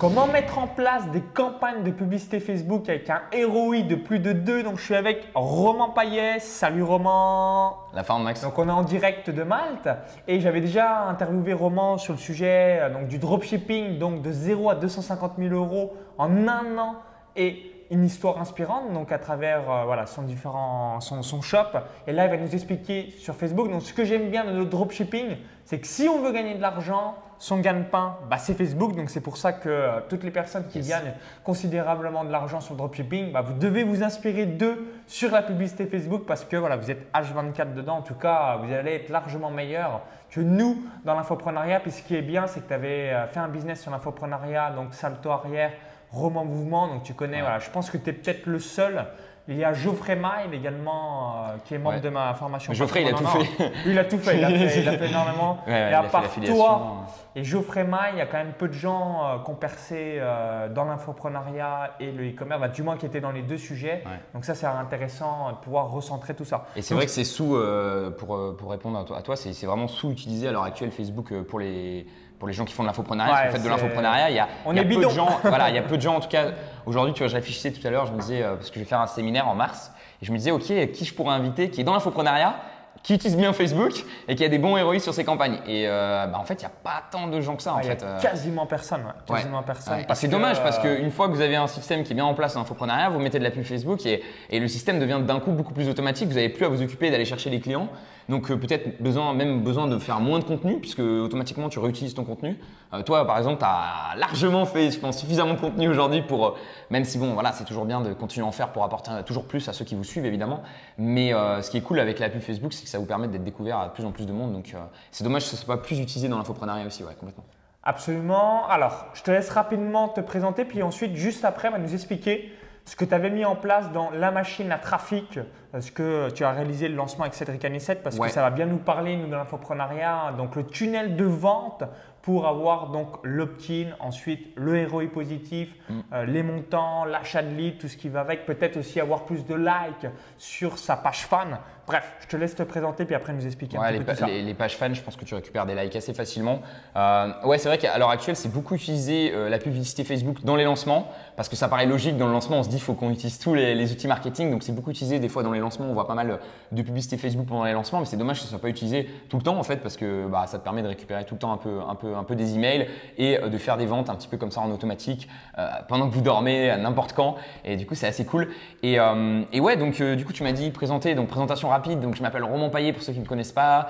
Comment mettre en place des campagnes de publicité Facebook avec un ROI de plus de 2 Donc je suis avec Roman Payet. Salut Roman. La forme Max. Donc on est en direct de Malte et j'avais déjà interviewé Roman sur le sujet euh, donc, du dropshipping, donc de 0 à 250 000 euros en un an et une histoire inspirante donc à travers euh, voilà, son, différent, son, son, shop. Et là, il va nous expliquer sur Facebook. Donc, ce que j'aime bien de notre dropshipping, c'est que si on veut gagner de l'argent, son gagne-pain, bah, c'est Facebook. Donc, c'est pour ça que euh, toutes les personnes qui gagnent considérablement de l'argent sur le dropshipping, bah, vous devez vous inspirer d'eux sur la publicité Facebook parce que voilà, vous êtes H24 dedans. En tout cas, vous allez être largement meilleur que nous dans l'infoprenariat. Puis, ce qui est bien, c'est que tu avais euh, fait un business sur l'infoprenariat, donc salto arrière Roman Mouvement, donc tu connais, voilà, je pense que tu es peut-être le seul. Il y a Geoffrey Maille également, euh, qui est membre de ma formation. Geoffrey, il a tout fait. il a tout fait, il a fait, énormément. et à part toi et Geoffrey Maille, il y a quand même peu de gens euh, qui ont percé euh, dans l'infoprenariat et le e-commerce, bah, du moins qui étaient dans les deux sujets. Donc ça, c'est intéressant de pouvoir recentrer tout ça. Et c'est vrai que c'est sous, pour, pour, répondre à toi c'est vraiment sous-utilisé à l'heure actuelle Facebook pour les pour les gens qui font de l'infoprenariat, fait de l'infoprenariat, il y a, On est peu de gens. voilà, il y a peu de gens en tout cas. Aujourd'hui, tu vois, je réfléchissais tout à l'heure, je me disais euh, parce que je vais faire un séminaire en mars, et je me disais ok, qui je pourrais inviter qui est dans l'infoprenariat qui utilise bien Facebook et qui a des bons ROI sur ses campagnes. Et euh, bah, en fait, il n'y a pas tant de gens que ça. en fait. Euh. Quasiment personne. Quasiment personne. C'est dommage parce qu'une fois que vous avez un système qui est bien en place en infoprenariat, vous mettez de la pub Facebook et, et le système devient d'un coup beaucoup plus automatique. Vous n'avez plus à vous occuper d'aller chercher les clients. Donc euh, peut-être besoin, même besoin de faire moins de contenu puisque automatiquement tu réutilises ton contenu. toi, par exemple, tu as largement fait, je pense, suffisamment de contenu aujourd'hui pour, même si bon, voilà, c'est toujours bien de continuer à en faire pour apporter toujours plus à ceux qui vous suivent évidemment. Mais ce qui est cool avec la pub Facebook, c'est que ça vous permet d'être découvert à plus en plus de monde. Donc, euh, c'est dommage que ce soit pas plus utilisé dans l'infoprenariat aussi, ouais, complètement. Absolument. Alors, je te laisse rapidement te présenter, puis ensuite, juste après, va nous expliquer ce que tu avais mis en place dans la machine à trafic, ce que tu as réalisé le lancement avec Cédric Anissette, parce que ça va bien nous parler, nous, de l'infoprenariat. Donc, le tunnel de vente pour avoir donc l'opt-in, ensuite le ROI positif, mm. euh, les montants, l'achat de lead, tout ce qui va avec, peut-être aussi avoir plus de likes sur sa page fan. Bref, je te laisse te présenter puis après nous expliquer un peu les, tout ça. Les, pages fans, je pense que tu récupères des likes assez facilement. Euh, ouais, c'est vrai qu'à l'heure actuelle, c'est beaucoup utilisé euh, la publicité Facebook dans les lancements parce que ça paraît logique dans le lancement. On se dit qu'il faut qu'on utilise tous les, outils marketing, donc c'est beaucoup utilisé des fois dans les lancements. On voit pas mal de publicité Facebook pendant les lancements, mais c'est dommage que ce soit pas utilisé tout le temps en fait parce que bah, ça te permet de récupérer tout le temps un peu, un peu un peu des emails et euh, de faire des ventes un petit peu comme ça en automatique euh, pendant que vous dormez, à n'importe quand. Et du coup, c'est assez cool. Et, euh, et ouais, donc du coup, tu m'as dit présenter, donc présentation rapide. Donc, je m'appelle Roman Paillet pour ceux qui ne me connaissent pas.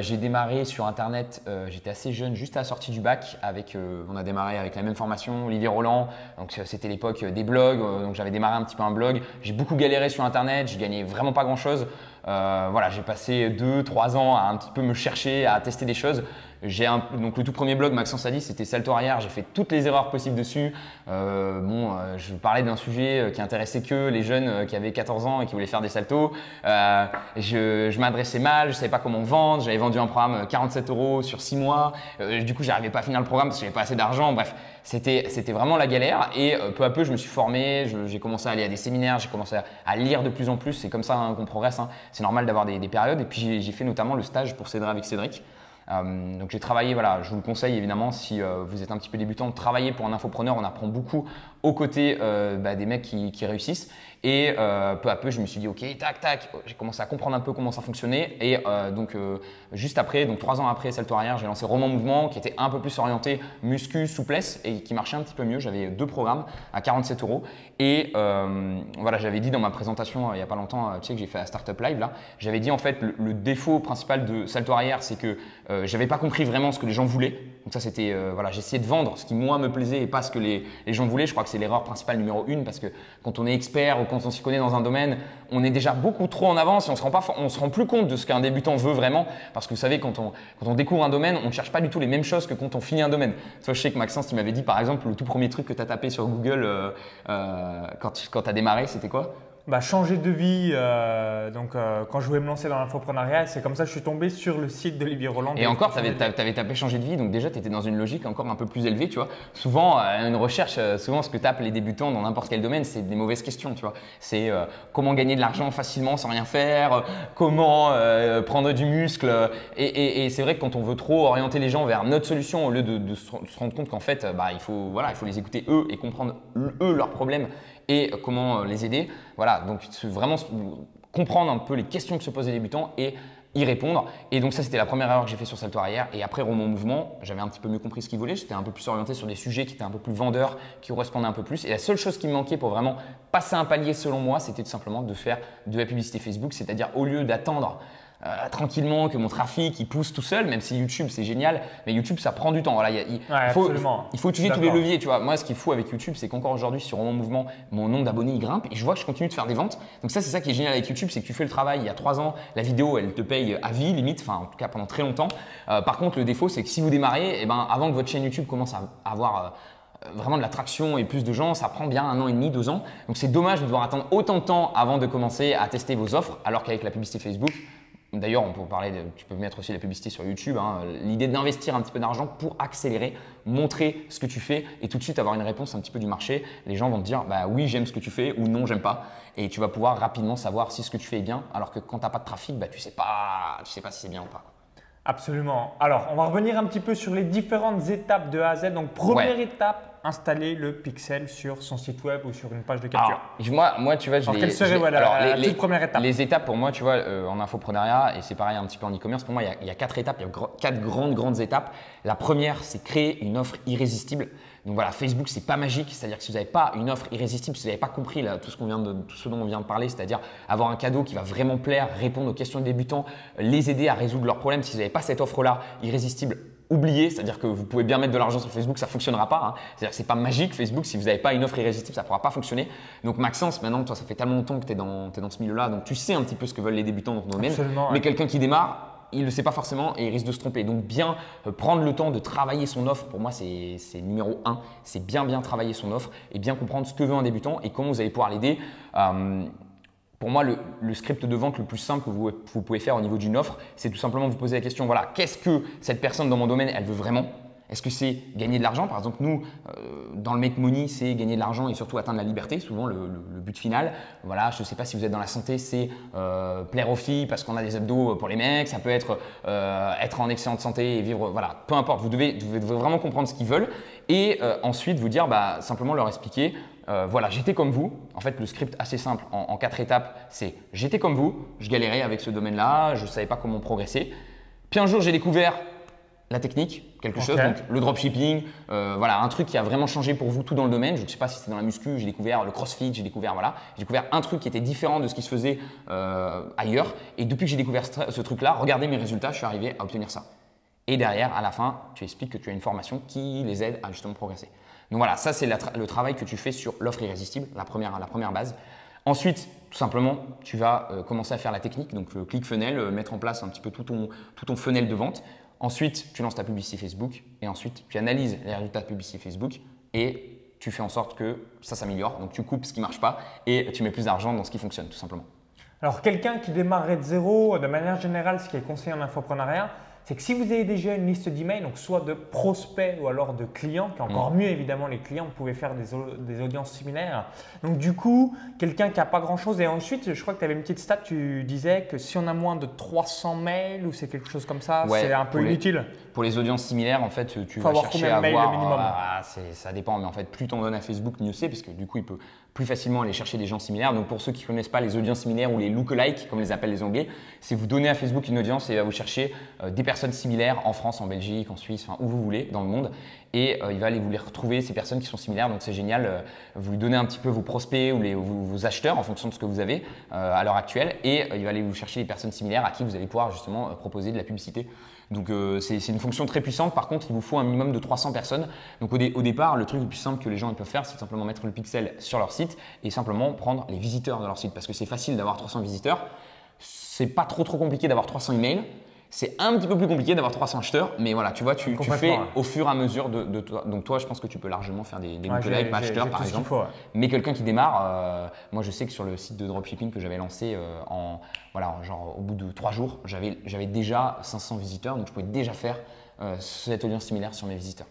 j'ai démarré sur Internet, j'étais assez jeune, juste à la sortie du bac. Avec, on a démarré avec la même formation, Olivier Roland. Donc, c'était l'époque des blogs. donc, j'avais démarré un petit peu un blog. J'ai beaucoup galéré sur Internet, j'ai gagné vraiment pas grand chose. voilà, j'ai passé 2-3 ans à un petit peu me chercher, à tester des choses. J'ai donc le tout premier blog Maxence dit c'était salto arrière. J'ai fait toutes les erreurs possibles dessus. Euh, bon, euh, je parlais d'un sujet euh, qui intéressait que les jeunes qui avaient 14 ans et qui voulaient faire des saltos. je, je m'adressais mal, je savais pas comment vendre. J'avais vendu un programme 47 euros sur 6 mois. du coup, j'arrivais pas à finir le programme parce que j'avais pas assez d'argent. Bref, c'était c'était vraiment la galère. Et peu à peu, je me suis formé. J'ai commencé à aller à des séminaires. J'ai commencé à, lire de plus en plus. C'est comme ça hein, qu'on progresse. Hein. C'est normal d'avoir des, des, périodes. Et puis j'ai fait notamment le stage pour Cédric avec Cédric. Euh, donc j'ai travaillé, voilà, je vous le conseille évidemment si euh, vous êtes un petit peu débutant, de travailler pour un infopreneur, on apprend beaucoup aux côtés euh, bah, des mecs qui, qui réussissent. Et euh, peu à peu, je me suis dit, ok, tac, tac, j'ai commencé à comprendre un peu comment ça fonctionnait. Et euh, donc, euh, juste après, donc trois ans après Salto Arrière, j'ai lancé Roman Mouvement qui était un peu plus orienté muscu, souplesse et qui marchait un petit peu mieux. J'avais deux programmes à 47 euros. Et voilà, j'avais dit dans ma présentation il n'y a pas longtemps, tu sais que j'ai fait la Startup Live là, j'avais dit en fait le, défaut principal de Salto Arrière, c'est que j'avais pas compris vraiment ce que les gens voulaient. Donc ça, c'était, voilà, j'essayais de vendre ce qui moi me plaisait et pas ce que les, les gens voulaient. Je crois que c'est l'erreur principale numéro une parce que quand on est expert quand on s'y connaît dans un domaine, on est déjà beaucoup trop en avance et on on se rend plus compte de ce qu'un débutant veut vraiment. Parce que vous savez, quand on, quand découvre un domaine, on ne cherche pas du tout les mêmes choses que quand on finit un domaine. Toi, je sais que Maxence, tu m'avais dit par exemple, le tout premier truc que tu as tapé sur Google euh, euh, quand tu as démarré, c'était quoi? Bah, changer de vie. euh, donc, euh, quand je voulais me lancer dans l'infoprenariat, c'est comme ça que je suis tombé sur le site d'Olivier Roland. Et encore, tu avais, tapé changer de vie, donc déjà, tu étais dans une logique encore un peu plus élevée, tu vois. Souvent, euh, une recherche, souvent, ce que tapent les débutants dans n'importe quel domaine, c'est des mauvaises questions, tu vois. C'est comment gagner de l'argent facilement sans rien faire, comment prendre du muscle. Et, c'est vrai que quand on veut trop orienter les gens vers notre solution, au lieu de, de se rendre compte qu'en fait, bah, il, faut, voilà, il faut les écouter eux et comprendre eux leurs problèmes et comment euh, les aider. Voilà, donc vraiment comprendre un peu les questions que se posent les débutants et y répondre. Et donc ça, c'était la première erreur que j'ai fait sur Salto Arrière. Et après, Roman Mouvement, j'avais un petit peu mieux compris ce qu'il voulait. J'étais un peu plus orienté sur des sujets qui étaient un peu plus vendeurs, qui correspondaient un peu plus. Et la seule chose qui me manquait pour vraiment passer un palier, selon moi, c'était tout simplement de faire de la publicité Facebook. C'est-à-dire, au lieu d'attendre euh, tranquillement que mon trafic il pousse tout seul, même si YouTube c'est génial, mais YouTube ça prend du temps. Voilà, il, y a- Ouais, faut, il faut utiliser tous les leviers. Tu vois, moi ce qui est fou avec YouTube, c'est qu'encore aujourd'hui sur Roman Mouvement, mon nombre d'abonnés il grimpe et je vois que je continue de faire des ventes. Donc ça c'est ça qui est génial avec YouTube, c'est que tu fais le travail il y a trois ans, la vidéo elle te paye à vie limite, enfin en tout cas pendant très longtemps. Euh, par contre le défaut c'est que si vous démarrez, eh ben, avant que votre chaîne YouTube commence à avoir euh, vraiment de l'attraction et plus de gens, ça prend bien un an et demi, deux ans. Donc c'est dommage de devoir attendre autant de temps avant de commencer à tester vos offres, alors qu'avec la publicité Facebook, D'ailleurs, on peut parler, de- tu peux mettre aussi la publicité sur YouTube. hein. L'idée d'investir un petit peu d'argent pour accélérer, montrer ce que tu fais et tout de suite avoir une réponse un petit peu du marché. Les gens vont te dire, bah oui, j'aime ce que tu fais ou non, j'aime pas. Et tu vas pouvoir rapidement savoir si ce que tu fais est bien. Alors que quand tu n'as pas de trafic, bah, tu sais pas, tu sais pas si c'est bien ou pas. Absolument. Alors, on va revenir un petit peu sur les différentes étapes de A à Z. Donc, première étape, installer le pixel sur son site web ou sur une page de capture. Alors, moi, moi, tu vois, je Alors, serait je l'ai- voilà, alors, la les- toute les- première étape Les étapes pour moi, tu vois, euh, en infoprenariat, et c'est pareil un petit peu en e-commerce, pour moi, il y, a, il y a quatre étapes, il y a quatre grandes, grandes étapes. La première, c'est créer une offre irrésistible. Donc voilà, Facebook, c'est pas magique, c'est-à-dire que si vous n'avez pas une offre irrésistible, si vous n'avez pas compris là, tout, ce qu'on vient de, tout ce dont on vient de parler, c'est-à-dire avoir un cadeau qui va vraiment plaire, répondre aux questions des débutants, les aider à résoudre leurs problèmes, si vous n'avez pas cette offre-là irrésistible, oubliez, c'est-à-dire que vous pouvez bien mettre de l'argent sur Facebook, ça ne fonctionnera pas. hein. C'est-à-dire que c'est pas magique Facebook, si vous n'avez pas une offre irrésistible, ça ne pourra pas fonctionner. Donc Maxence, maintenant, toi, ça fait tellement longtemps que tu es dans, ce milieu-là, donc tu sais un petit peu ce que veulent les débutants dans ton domaine. Absolument, Mais ouais. quelqu'un qui démarre, il ne le sait pas forcément et il risque de se tromper. Donc bien euh, prendre le temps de travailler son offre, pour moi, c'est c'est numéro un. C'est bien bien travailler son offre et bien comprendre ce que veut un débutant et comment vous allez pouvoir l'aider. Euh, pour moi, le, script de vente le plus simple que vous, pouvez faire au niveau d'une offre, c'est tout simplement vous poser la question, voilà, qu'est-ce que cette personne dans mon domaine, elle veut vraiment? Est-ce que c'est gagner de l'argent? Par exemple, nous, euh, dans le Make Money, c'est gagner de l'argent et surtout atteindre la liberté, souvent le, but final. Voilà, je ne sais pas si vous êtes dans la santé, c'est euh, plaire aux filles parce qu'on a des abdos pour les mecs, ça peut être euh, être en excellente santé et vivre, voilà, peu importe, vous devez, vraiment comprendre ce qu'ils veulent et euh, ensuite vous dire, bah, simplement leur expliquer, euh, voilà, j'étais comme vous. En fait, le script assez simple en, en quatre étapes, c'est j'étais comme vous, je galérais avec ce domaine-là, je ne savais pas comment progresser. Puis un jour, j'ai découvert la technique, quelque chose, donc le dropshipping, euh, voilà, un truc qui a vraiment changé pour vous tout dans le domaine. Je ne sais pas si c'est dans la muscu, j'ai découvert le crossfit, j'ai découvert voilà, j'ai découvert un truc qui était différent de ce qui se faisait euh, ailleurs. Et depuis que j'ai découvert ce, ce truc-là, regardez mes résultats, je suis arrivé à obtenir ça. Et derrière, à la fin, tu expliques que tu as une formation qui les aide à justement progresser. Donc voilà, ça c'est le travail que tu fais sur l'offre irrésistible, la première, la première base. Ensuite, tout simplement, tu vas euh, commencer à faire la technique, donc le click funnel, euh, mettre en place un petit peu tout ton, tout ton funnel de vente. Ensuite, tu lances ta publicité Facebook et ensuite, tu analyses les résultats de publicité Facebook et tu fais en sorte que ça s'améliore. Donc, tu coupes ce qui ne marche pas et tu mets plus d'argent dans ce qui fonctionne, tout simplement. Alors, quelqu'un qui démarrerait de zéro, de manière générale, ce qui est conseillé en infoprenariat, c'est que si vous avez déjà une liste d'emails, donc soit de prospects ou alors de clients, qui est encore mieux évidemment les clients, vous pouvez faire des, des audiences similaires. Donc du coup, quelqu'un qui n'a pas grand-chose, et ensuite, je crois que tu avais une petite stat, tu disais que si on a moins de 300 mails ou c'est quelque chose comme ça, Ouais, c'est un peu les- inutile. Pour les audiences similaires, en fait, tu Faut vas avoir chercher combien de à mails avoir. le minimum ah, c'est- ça dépend, mais en fait, plus tu en donnes à Facebook, mieux c'est, parce que du coup, il peut plus facilement aller chercher des gens similaires. Donc, pour ceux qui ne connaissent pas les audiences similaires ou les lookalike, comme les appellent les Anglais, c'est vous donner à Facebook une audience et il va vous chercher euh, des personnes similaires en France, en Belgique, en Suisse, enfin, où vous voulez dans le monde. Et euh, il va aller vous les retrouver, ces personnes qui sont similaires. Donc, c'est génial. euh, vous lui donnez un petit peu vos prospects ou les, vos, vos acheteurs en fonction de ce que vous avez à l'heure actuelle. Et il va aller vous chercher les personnes similaires à qui vous allez pouvoir justement proposer de la publicité. Donc euh, c'est une fonction très puissante. Par contre, il vous faut un minimum de 300 personnes. Donc au, au départ, le truc le plus simple que les gens peuvent faire, c'est simplement mettre le pixel sur leur site et simplement prendre les visiteurs de leur site. Parce que c'est facile d'avoir 300 visiteurs. C'est pas trop trop compliqué d'avoir 300 emails. C'est un petit peu plus compliqué d'avoir 300 acheteurs, mais voilà, tu vois, tu, fais ouais. au fur et à mesure de, de toi. Donc toi, je pense que tu peux largement faire des, des Ouais, lookalikes j'ai- par exemple. faut, ouais. Mais quelqu'un qui démarre, euh, moi je sais que sur le site de dropshipping que j'avais lancé euh, en voilà, genre au bout de trois jours, j'avais j'avais déjà 500 visiteurs, donc je pouvais déjà faire euh, cette audience similaire sur mes visiteurs.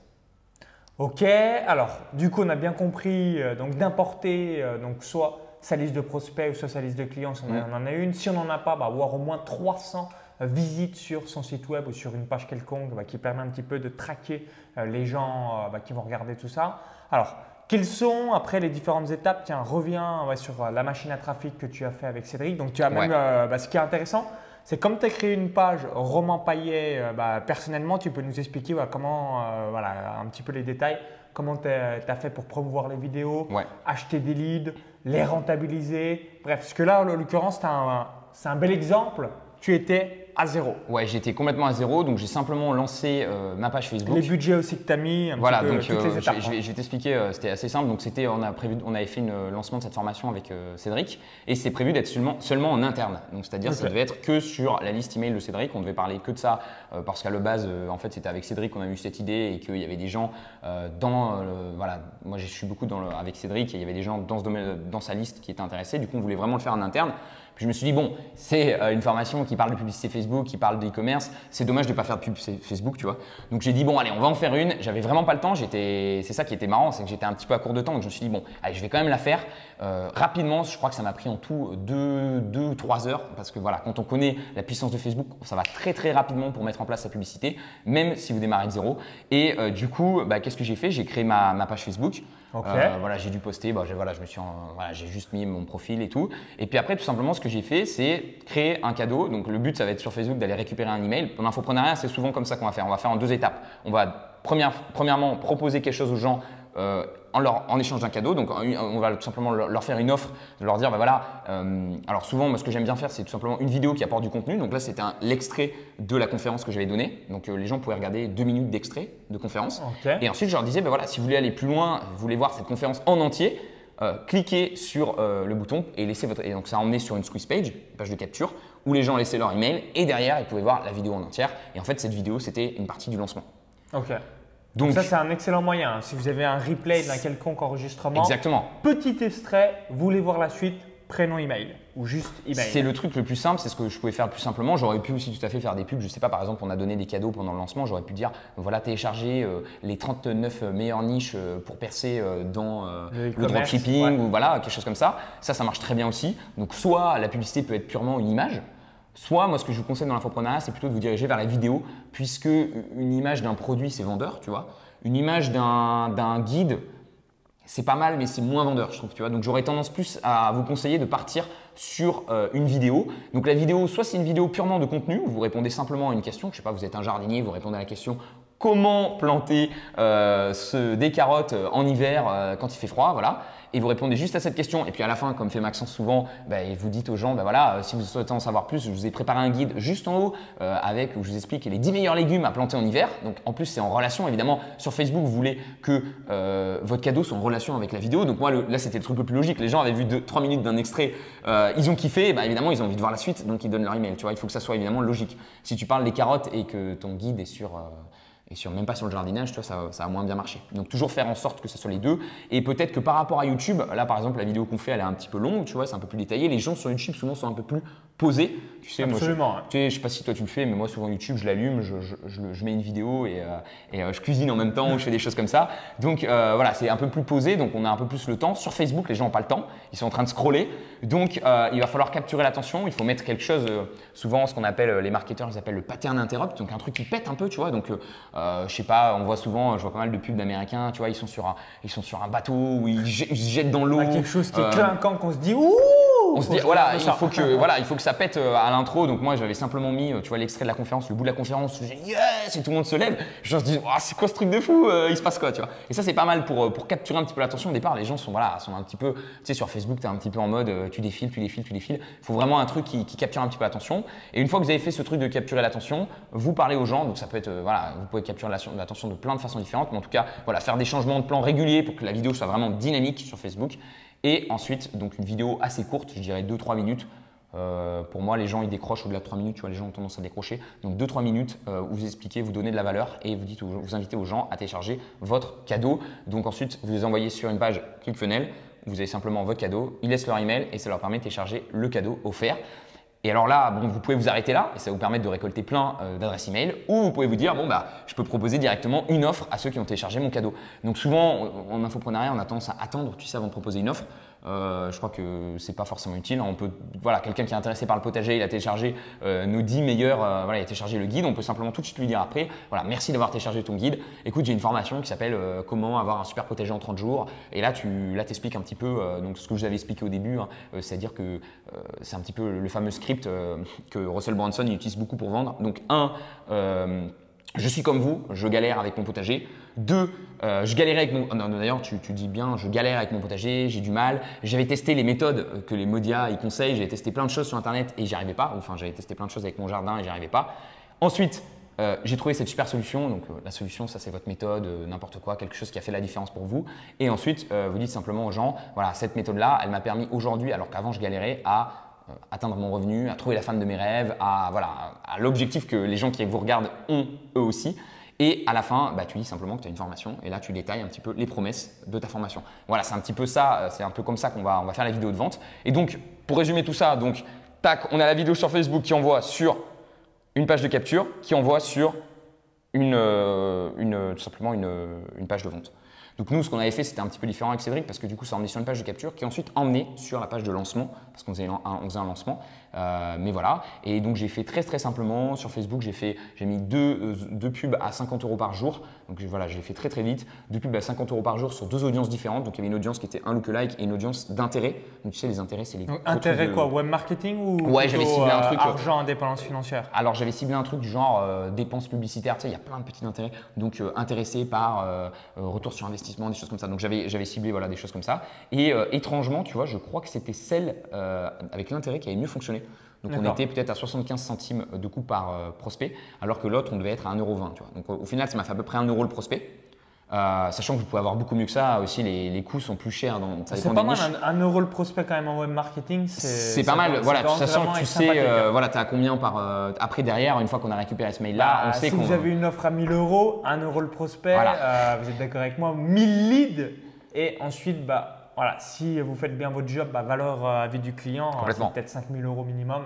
Ok, alors du coup on a bien compris donc d'importer donc soit sa liste de prospects ou soit sa liste de clients si on, Mm. en a une. Si on n'en a pas, bah, avoir au moins 300 visites sur son site web ou sur une page quelconque bah, qui permet un petit peu de traquer euh, les gens euh, bah, qui vont regarder tout ça. Alors quelles sont après les différentes étapes Tiens, reviens ouais, sur euh, la machine à trafic que tu as fait avec Cédric. Donc tu as même Ouais. euh, bah, ce qui est intéressant, c'est comme tu as créé une page Roman Paillet, euh, bah, personnellement, tu peux nous expliquer comment, euh, voilà, un petit peu les détails, comment tu as, fait pour promouvoir les vidéos, Ouais. acheter des leads, les rentabiliser. Bref, parce que là, en l'occurrence, c'est un, c'est un bel exemple. Tu étais à zéro. Ouais, j'étais complètement à zéro, donc j'ai simplement lancé euh, ma page Facebook. Les budgets aussi que tu as mis, un Voilà, petit peu, donc toutes euh, les je, étapes. vais- je vais, je vais t'expliquer, euh, c'était assez simple. Donc c'était, on a prévu, on avait fait une euh, lancement de cette formation avec Cédric et c'est prévu d'être seulement, seulement en interne. Donc c'est-à-dire ça Ok. devait être que sur la liste email de Cédric. On devait parler que de ça parce qu'à la base, en fait, c'était avec Cédric qu'on a eu cette idée et qu'il y avait des gens dans, le- voilà, moi je suis beaucoup dans le- avec Cédric et il y avait des gens dans ce domaine, dans sa liste qui étaient intéressés. Du coup, on voulait vraiment le faire en interne. Je me suis dit, bon, c'est euh, une formation qui parle de publicité Facebook, qui parle d'e-commerce. C'est dommage de ne pas faire de pub Facebook, tu vois. Donc j'ai dit, bon, allez, on va en faire une. J'avais vraiment pas le temps. C'est ça qui était marrant, c'est que j'étais un petit peu à court de temps. Donc je me suis dit, bon, allez, je vais quand même la faire euh, rapidement. Je crois que ça m'a pris en tout deux, deux ou trois heures. Parce que voilà, quand on connaît la puissance de Facebook, ça va très très rapidement pour mettre en place sa publicité, même si vous démarrez de zéro. Et euh, du coup, bah, qu'est-ce que j'ai fait? J'ai créé ma page Facebook. Ok. Euh, voilà, j'ai dû poster, bah, voilà, je me suis en- voilà, j'ai juste mis mon profil et tout. Et puis après, tout simplement, ce que j'ai fait, c'est créer un cadeau. Donc le but, ça va être sur Facebook d'aller récupérer un email. En infoprenariat, c'est souvent comme ça qu'on va faire. On va faire en deux étapes. On va première- premièrement proposer quelque chose aux gens euh, en, leur, en échange d'un cadeau. Donc on va tout simplement leur, faire une offre, de leur dire, bah, voilà. euh, alors souvent, moi, ce que j'aime bien faire, c'est tout simplement une vidéo qui apporte du contenu. Donc là, c'était un- l'extrait de la conférence que j'avais donnée. Donc euh, les gens pouvaient regarder deux minutes d'extrait de conférence. Et ensuite, je leur disais, ben voilà, si vous voulez aller plus loin, vous voulez voir cette conférence en entier, euh, cliquez sur euh, le bouton et laissez votre. Et donc, ça a emmené sur une squeeze page, une page de capture, où les gens laissaient leur email et derrière, ils pouvaient voir la vidéo en entière. Et en fait, cette vidéo, c'était une partie du lancement. Ok. Donc, ça, c'est un excellent moyen. hein. Si vous avez un replay d'un quelconque enregistrement, exactement. petit extrait, vous voulez voir la suite, prénom, email ou juste email. C'est le truc le plus simple, c'est ce que je pouvais faire le plus simplement. J'aurais pu aussi tout à fait faire des pubs. Je sais pas, par exemple, on a donné des cadeaux pendant le lancement. J'aurais pu dire, voilà, téléchargez euh, les 39 meilleures niches euh, pour percer euh, dans euh, Le dropshipping ouais. ou voilà, quelque chose comme ça. Ça, ça marche très bien aussi. Donc, soit la publicité peut être purement une image, soit moi, ce que je vous conseille dans l'infoprenariat, c'est plutôt de vous diriger vers la vidéo, puisque une image d'un produit, c'est vendeur, tu vois. Une image d'un guide, c'est pas mal, mais c'est moins vendeur, je trouve. Tu vois Donc j'aurais tendance plus à vous conseiller de partir sur euh, une vidéo. Donc la vidéo, soit c'est une vidéo purement de contenu, vous répondez simplement à une question. Je sais pas, vous êtes un jardinier, vous répondez à la question comment planter euh, ce- des carottes euh, en hiver euh, quand il fait froid, voilà. Et vous répondez juste à cette question. Et puis à la fin, comme fait Maxence souvent, bah, vous dites aux gens, bah, voilà, si vous souhaitez en savoir plus, je vous ai préparé un guide juste en haut avec où je vous explique les 10 meilleurs légumes à planter en hiver. Donc en plus, c'est en relation évidemment. Sur Facebook, vous voulez que votre cadeau soit en relation avec la vidéo. Donc moi, le- là, c'était le truc le plus logique. Les gens avaient vu 3 minutes d'un extrait, ils ont kiffé, bah, évidemment, ils ont envie de voir la suite, donc ils donnent leur email. Tu vois, il faut que ça soit évidemment logique. Si tu parles des carottes et que ton guide est sur et sur, même pas sur le jardinage, tu vois, ça, ça a moins bien marché. Donc toujours faire en sorte que ce soit les deux. Et peut-être que par rapport à YouTube, là par exemple la vidéo qu'on fait, elle est un petit peu longue, tu vois, c'est un peu plus détaillé. Les gens sur YouTube souvent sont un peu plus posés. Tu sais, moi, je, Absolument. hein. tu sais, je sais pas si toi tu le fais, mais moi souvent YouTube, je l'allume, je, je- je je mets une vidéo et, euh, et, euh, je cuisine en même temps, ou je fais des choses comme ça. Donc euh, voilà, c'est un peu plus posé, donc on a un peu plus le temps. Sur Facebook, les gens n'ont pas le temps, ils sont en train de scroller. Donc il va falloir capturer l'attention, il faut mettre quelque chose, souvent ce qu'on appelle, les marketeurs, ils appellent le pattern interrupt, donc un truc qui pète un peu, tu vois. Donc euh, je sais pas, on voit souvent, je vois pas mal de pubs d'américains, tu vois, ils sont sur un, ils sont sur un bateau où ils, se jettent dans l'eau. Ah, quelque chose qui est Euh, clinquant, qu'on se dit ouh on se dit, voilà, il je faut que, voilà, il faut que ça pète euh, à l'intro. Donc moi, j'avais simplement mis, euh, tu vois, l'extrait de la conférence, le bout de la conférence, j'ai yes, et tout le monde se lève. Gens se disent, Ah, c'est quoi ce truc de fou euh, Il se passe quoi, tu vois? Et ça, c'est pas mal pour, pour capturer un petit peu l'attention. Au départ, les gens sont, voilà, sont un petit peu, tu sais, sur Facebook, tu es un petit peu en mode, tu défiles, tu défiles, tu défiles. Il faut vraiment un truc qui, qui capture un petit peu l'attention. Et une fois que vous avez fait ce truc de capturer l'attention, vous parlez aux gens. Donc ça peut être, voilà, vous pouvez capturer l'attention- l'attention de plein de façons différentes. Mais en tout cas, voilà, faire des changements de plan réguliers pour que la vidéo soit vraiment dynamique sur Facebook. Et ensuite, donc une vidéo assez courte, je dirais 2-3 minutes, Euh, pour moi, les gens ils décrochent au-delà de 3 minutes, tu vois, les gens ont tendance à décrocher. Donc 2-3 minutes euh, vous expliquez, vous donnez de la valeur et vous, dites, vous invitez aux gens à télécharger votre cadeau. Donc ensuite, vous les envoyez sur une page ClickFunnels, vous avez simplement votre cadeau, ils laissent leur email et ça leur permet de télécharger le cadeau offert. Et alors là, bon, vous pouvez vous arrêter là et ça va vous permettre de récolter plein euh, d'adresses email ou vous pouvez vous dire, bon, bah, je peux proposer directement une offre à ceux qui ont téléchargé mon cadeau. Donc souvent, en infoprenariat, on a tendance à attendre, tu sais, avant de proposer une offre. Euh, je crois que c'est pas forcément utile. On peut, voilà, quelqu'un qui est intéressé par le potager, il a téléchargé euh, nos 10 meilleurs, euh, voilà, il a téléchargé le guide. On peut simplement tout de suite lui dire après, voilà, merci d'avoir téléchargé ton guide. Écoute, j'ai une formation qui s'appelle Comment avoir un super potager en 30 jours. Et là, tu, là, t'expliques un petit peu, donc ce que je vous avais expliqué au début, hein, c'est-à-dire que c'est un petit peu le fameux script que Russell Brunson utilise beaucoup pour vendre. Donc un je suis comme vous, je galère avec mon potager. Deux, euh, je galérais avec mon. D'ailleurs, tu, dis bien, je galère avec mon potager, j'ai du mal. J'avais testé les méthodes que les médias ils conseillent, j'avais testé plein de choses sur internet et j'y arrivais pas. Enfin, j'avais testé plein de choses avec mon jardin et j'y arrivais pas. Ensuite, euh, j'ai trouvé cette super solution. Donc, euh, la solution, ça, c'est votre méthode, n'importe quoi, quelque chose qui a fait la différence pour vous. Et ensuite, vous dites simplement aux gens voilà, cette méthode-là, elle m'a permis aujourd'hui, alors qu'avant je galérais, à atteindre mon revenu, à trouver la femme de mes rêves, à, voilà, l'objectif que les gens qui vous regardent ont eux aussi. Et à la fin, bah, tu dis simplement que tu as une formation et là tu détailles un petit peu les promesses de ta formation. Voilà, c'est un petit peu ça, c'est un peu comme ça qu'on va, on faire la vidéo de vente. Et donc, pour résumer tout ça, donc, tac, on a la vidéo sur Facebook qui envoie sur une page de capture, qui envoie sur euh, tout simplement une page de vente. Donc nous, ce qu'on avait fait, c'était un petit peu différent avec Cédric parce que du coup, ça emmenait sur une page de capture qui est ensuite emmenée sur la page de lancement parce qu'on faisait, faisait, un lancement. Euh, mais voilà. Et donc j'ai fait très très simplement sur Facebook, j'ai fait, j'ai mis deux, euh, deux, pubs à 50 euros par jour. Donc voilà, j'ai fait très très vite. Deux pubs à 50 euros par jour sur deux audiences différentes. Donc il y avait une audience qui était un lookalike et une audience d'intérêt. Donc tu sais, les intérêts, c'est les. Donc, intérêt quoi Web marketing ou Ouais, j'avais ciblé un truc. Euh, argent, indépendance financière? Alors j'avais ciblé un truc du genre dépenses publicitaires. Tu sais, il y a plein de petits intérêts. Donc intéressé par retour sur investissement, des choses comme ça. Donc j'avais j'avais ciblé voilà des choses comme ça. Et étrangement, tu vois, je crois que c'était celle avec l'intérêt qui avait mieux fonctionné. Donc on était peut-être à 75 centimes de coût par euh, prospect, alors que l'autre, on devait être à 1,20€. Donc au, final, ça m'a fait à peu près 1 euro le prospect. Euh, sachant que vous pouvez avoir beaucoup mieux que ça, aussi les, les coûts sont plus chers. C'est pas mal, 1 euro le prospect quand même en web marketing. C'est pas mal, voilà, sachant que tu sais, euh, voilà, tu as combien par. après, derrière, une fois qu'on a récupéré ce mail-là, bah, on sait Si vous avez une offre à 1000 euros, 1 euro le prospect, vous êtes d'accord avec moi, 1000 leads, et ensuite, bah, voilà, si vous faites bien votre job, bah, valeur à vie du client, c'est peut-être 5000 euros minimum.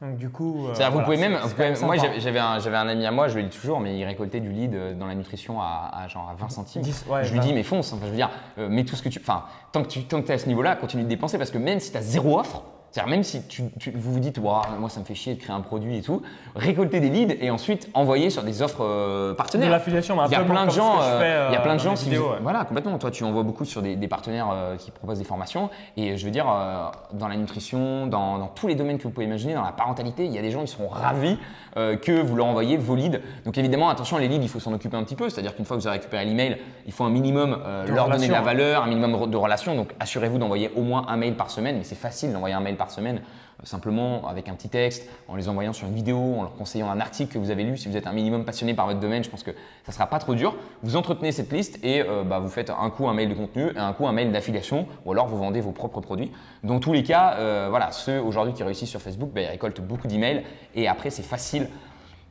Donc du coup, euh, vous pouvez même, moi j'avais un, un, ami à moi, je le dis toujours, mais il récoltait du lead euh, dans la nutrition à, genre à 20 centimes. je lui dis mais fonce, enfin, je veux dire, euh, mets tout ce que tu, enfin tant que tu tant que es à ce niveau-là, continue de dépenser parce que même si tu as zéro offre, c'est-à-dire même si tu, vous vous dites, moi ça me fait chier de créer un produit et tout, récolter des leads et ensuite envoyer sur des offres euh, partenaires. De l'affiliation, il y a plein de gens, il y a plein de gens qui, voilà complètement. Toi tu envoies beaucoup sur des, partenaires euh, qui proposent des formations et je veux dire euh, dans la nutrition, dans, tous les domaines que vous pouvez imaginer, dans la parentalité, il y a des gens qui seront ravis que vous leur envoyez vos leads. Donc évidemment attention les leads il faut s'en occuper un petit peu, c'est-à-dire qu'une fois que vous avez récupéré l'email, il faut un minimum leur donner de la valeur, un minimum de relations. Donc assurez-vous d'envoyer au moins un mail par semaine, mais c'est facile d'envoyer un mail par semaine, euh, simplement avec un petit texte, en les envoyant sur une vidéo, en leur conseillant un article que vous avez lu. Si vous êtes un minimum passionné par votre domaine, je pense que ça ne sera pas trop dur. Vous entretenez cette liste et euh, bah, vous faites un coup un mail de contenu et un coup un mail d'affiliation ou alors vous vendez vos propres produits. Dans tous les cas, euh, voilà, ceux aujourd'hui qui réussissent sur Facebook, bah, ils récoltent beaucoup d'emails et après c'est facile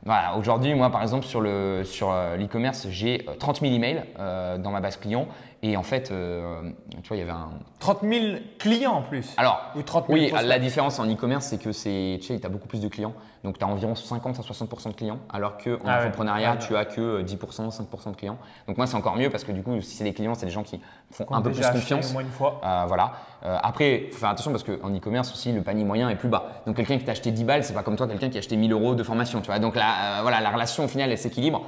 voilà, aujourd'hui, moi, par exemple, sur le sur l'e-commerce, j'ai 30 000 emails dans ma base client et en fait, euh, tu vois, il y avait un. 30 000 clients en plus Alors, Ou 30 000 oui, la différence en e-commerce, c'est que c'est, tu sais, as beaucoup plus de clients. Donc, tu as environ 50 à 60 de clients, alors qu'en ah entrepreneuriat, tu as que 10% 5% de clients. Donc, moi, c'est encore mieux parce que du coup, si c'est des clients, c'est des gens qui font un peu plus confiance. Au moins une fois. Euh, voilà. Euh, après, il faut faire attention parce qu'en e-commerce aussi, le panier moyen est plus bas. Donc, quelqu'un qui t'a acheté 10 balles, c'est pas comme toi, quelqu'un qui a acheté 1000 euros de formation. Tu vois Donc, là, voilà, la relation au final, elle s'équilibre.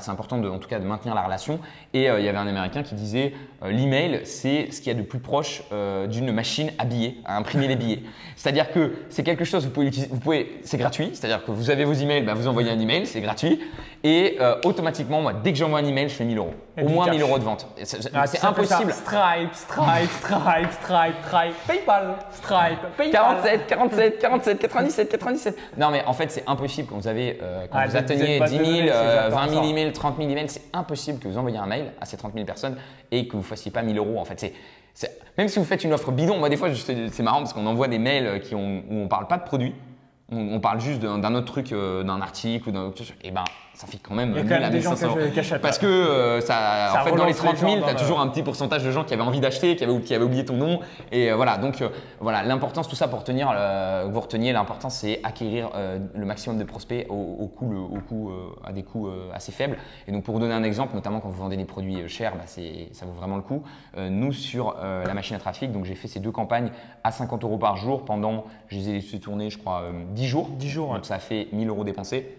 C'est important de, en tout cas de maintenir la relation. Et il y avait un Américain qui disait l'email, c'est ce qu'il y a de plus proche euh, d'une machine à à imprimer les billets. C'est-à-dire que c'est quelque chose, vous pouvez pouvez, c'est gratuit, c'est-à-dire que vous avez vos emails, bah, vous envoyez un email, c'est gratuit, et euh, automatiquement, moi, dès que j'envoie un email, je fais 1000 euros, au moins 1000 euros de vente. C'est ah, impossible. Stripe, Stripe, Stripe, Stripe, Stripe, PayPal, Stripe, PayPal. 47, 47, 47, 97, 97. Non, mais en fait, c'est impossible quand vous avez, euh, quand ah, vous atteignez 10 000, 20 000 emails, 30 000 emails, c'est impossible que vous envoyiez un mail à ces 30 000 personnes et que vous fassiez pas 1000 euros. En fait, Même si vous faites une offre bidon, moi des fois c'est marrant parce qu'on envoie des mails qui ont, où on parle pas de produits, on, parle juste d'un autre truc, euh, d'un article ou d'un autre Et ben, ça fait quand même Il y a quand même des gens Parce que euh, ça, en fait, dans les 30 000, tu as toujours un petit pourcentage de gens qui avaient envie d'acheter, qui avaient, qui avaient oublié ton nom. Et euh, voilà, donc voilà, l'importance, tout ça pour tenir, vous reteniez, l'important c'est acquérir le maximum de prospects au, coût, au coût, à des coûts assez faibles. Et donc pour vous donner un exemple, notamment quand vous vendez des produits chers, bah, ça vaut vraiment le coup. nous, sur la machine à trafic, donc j'ai fait ces deux campagnes à 50 euros par jour pendant, je les ai tourner, je crois, 10 jours. 10 jours. Donc ça fait 1000 euros dépensés.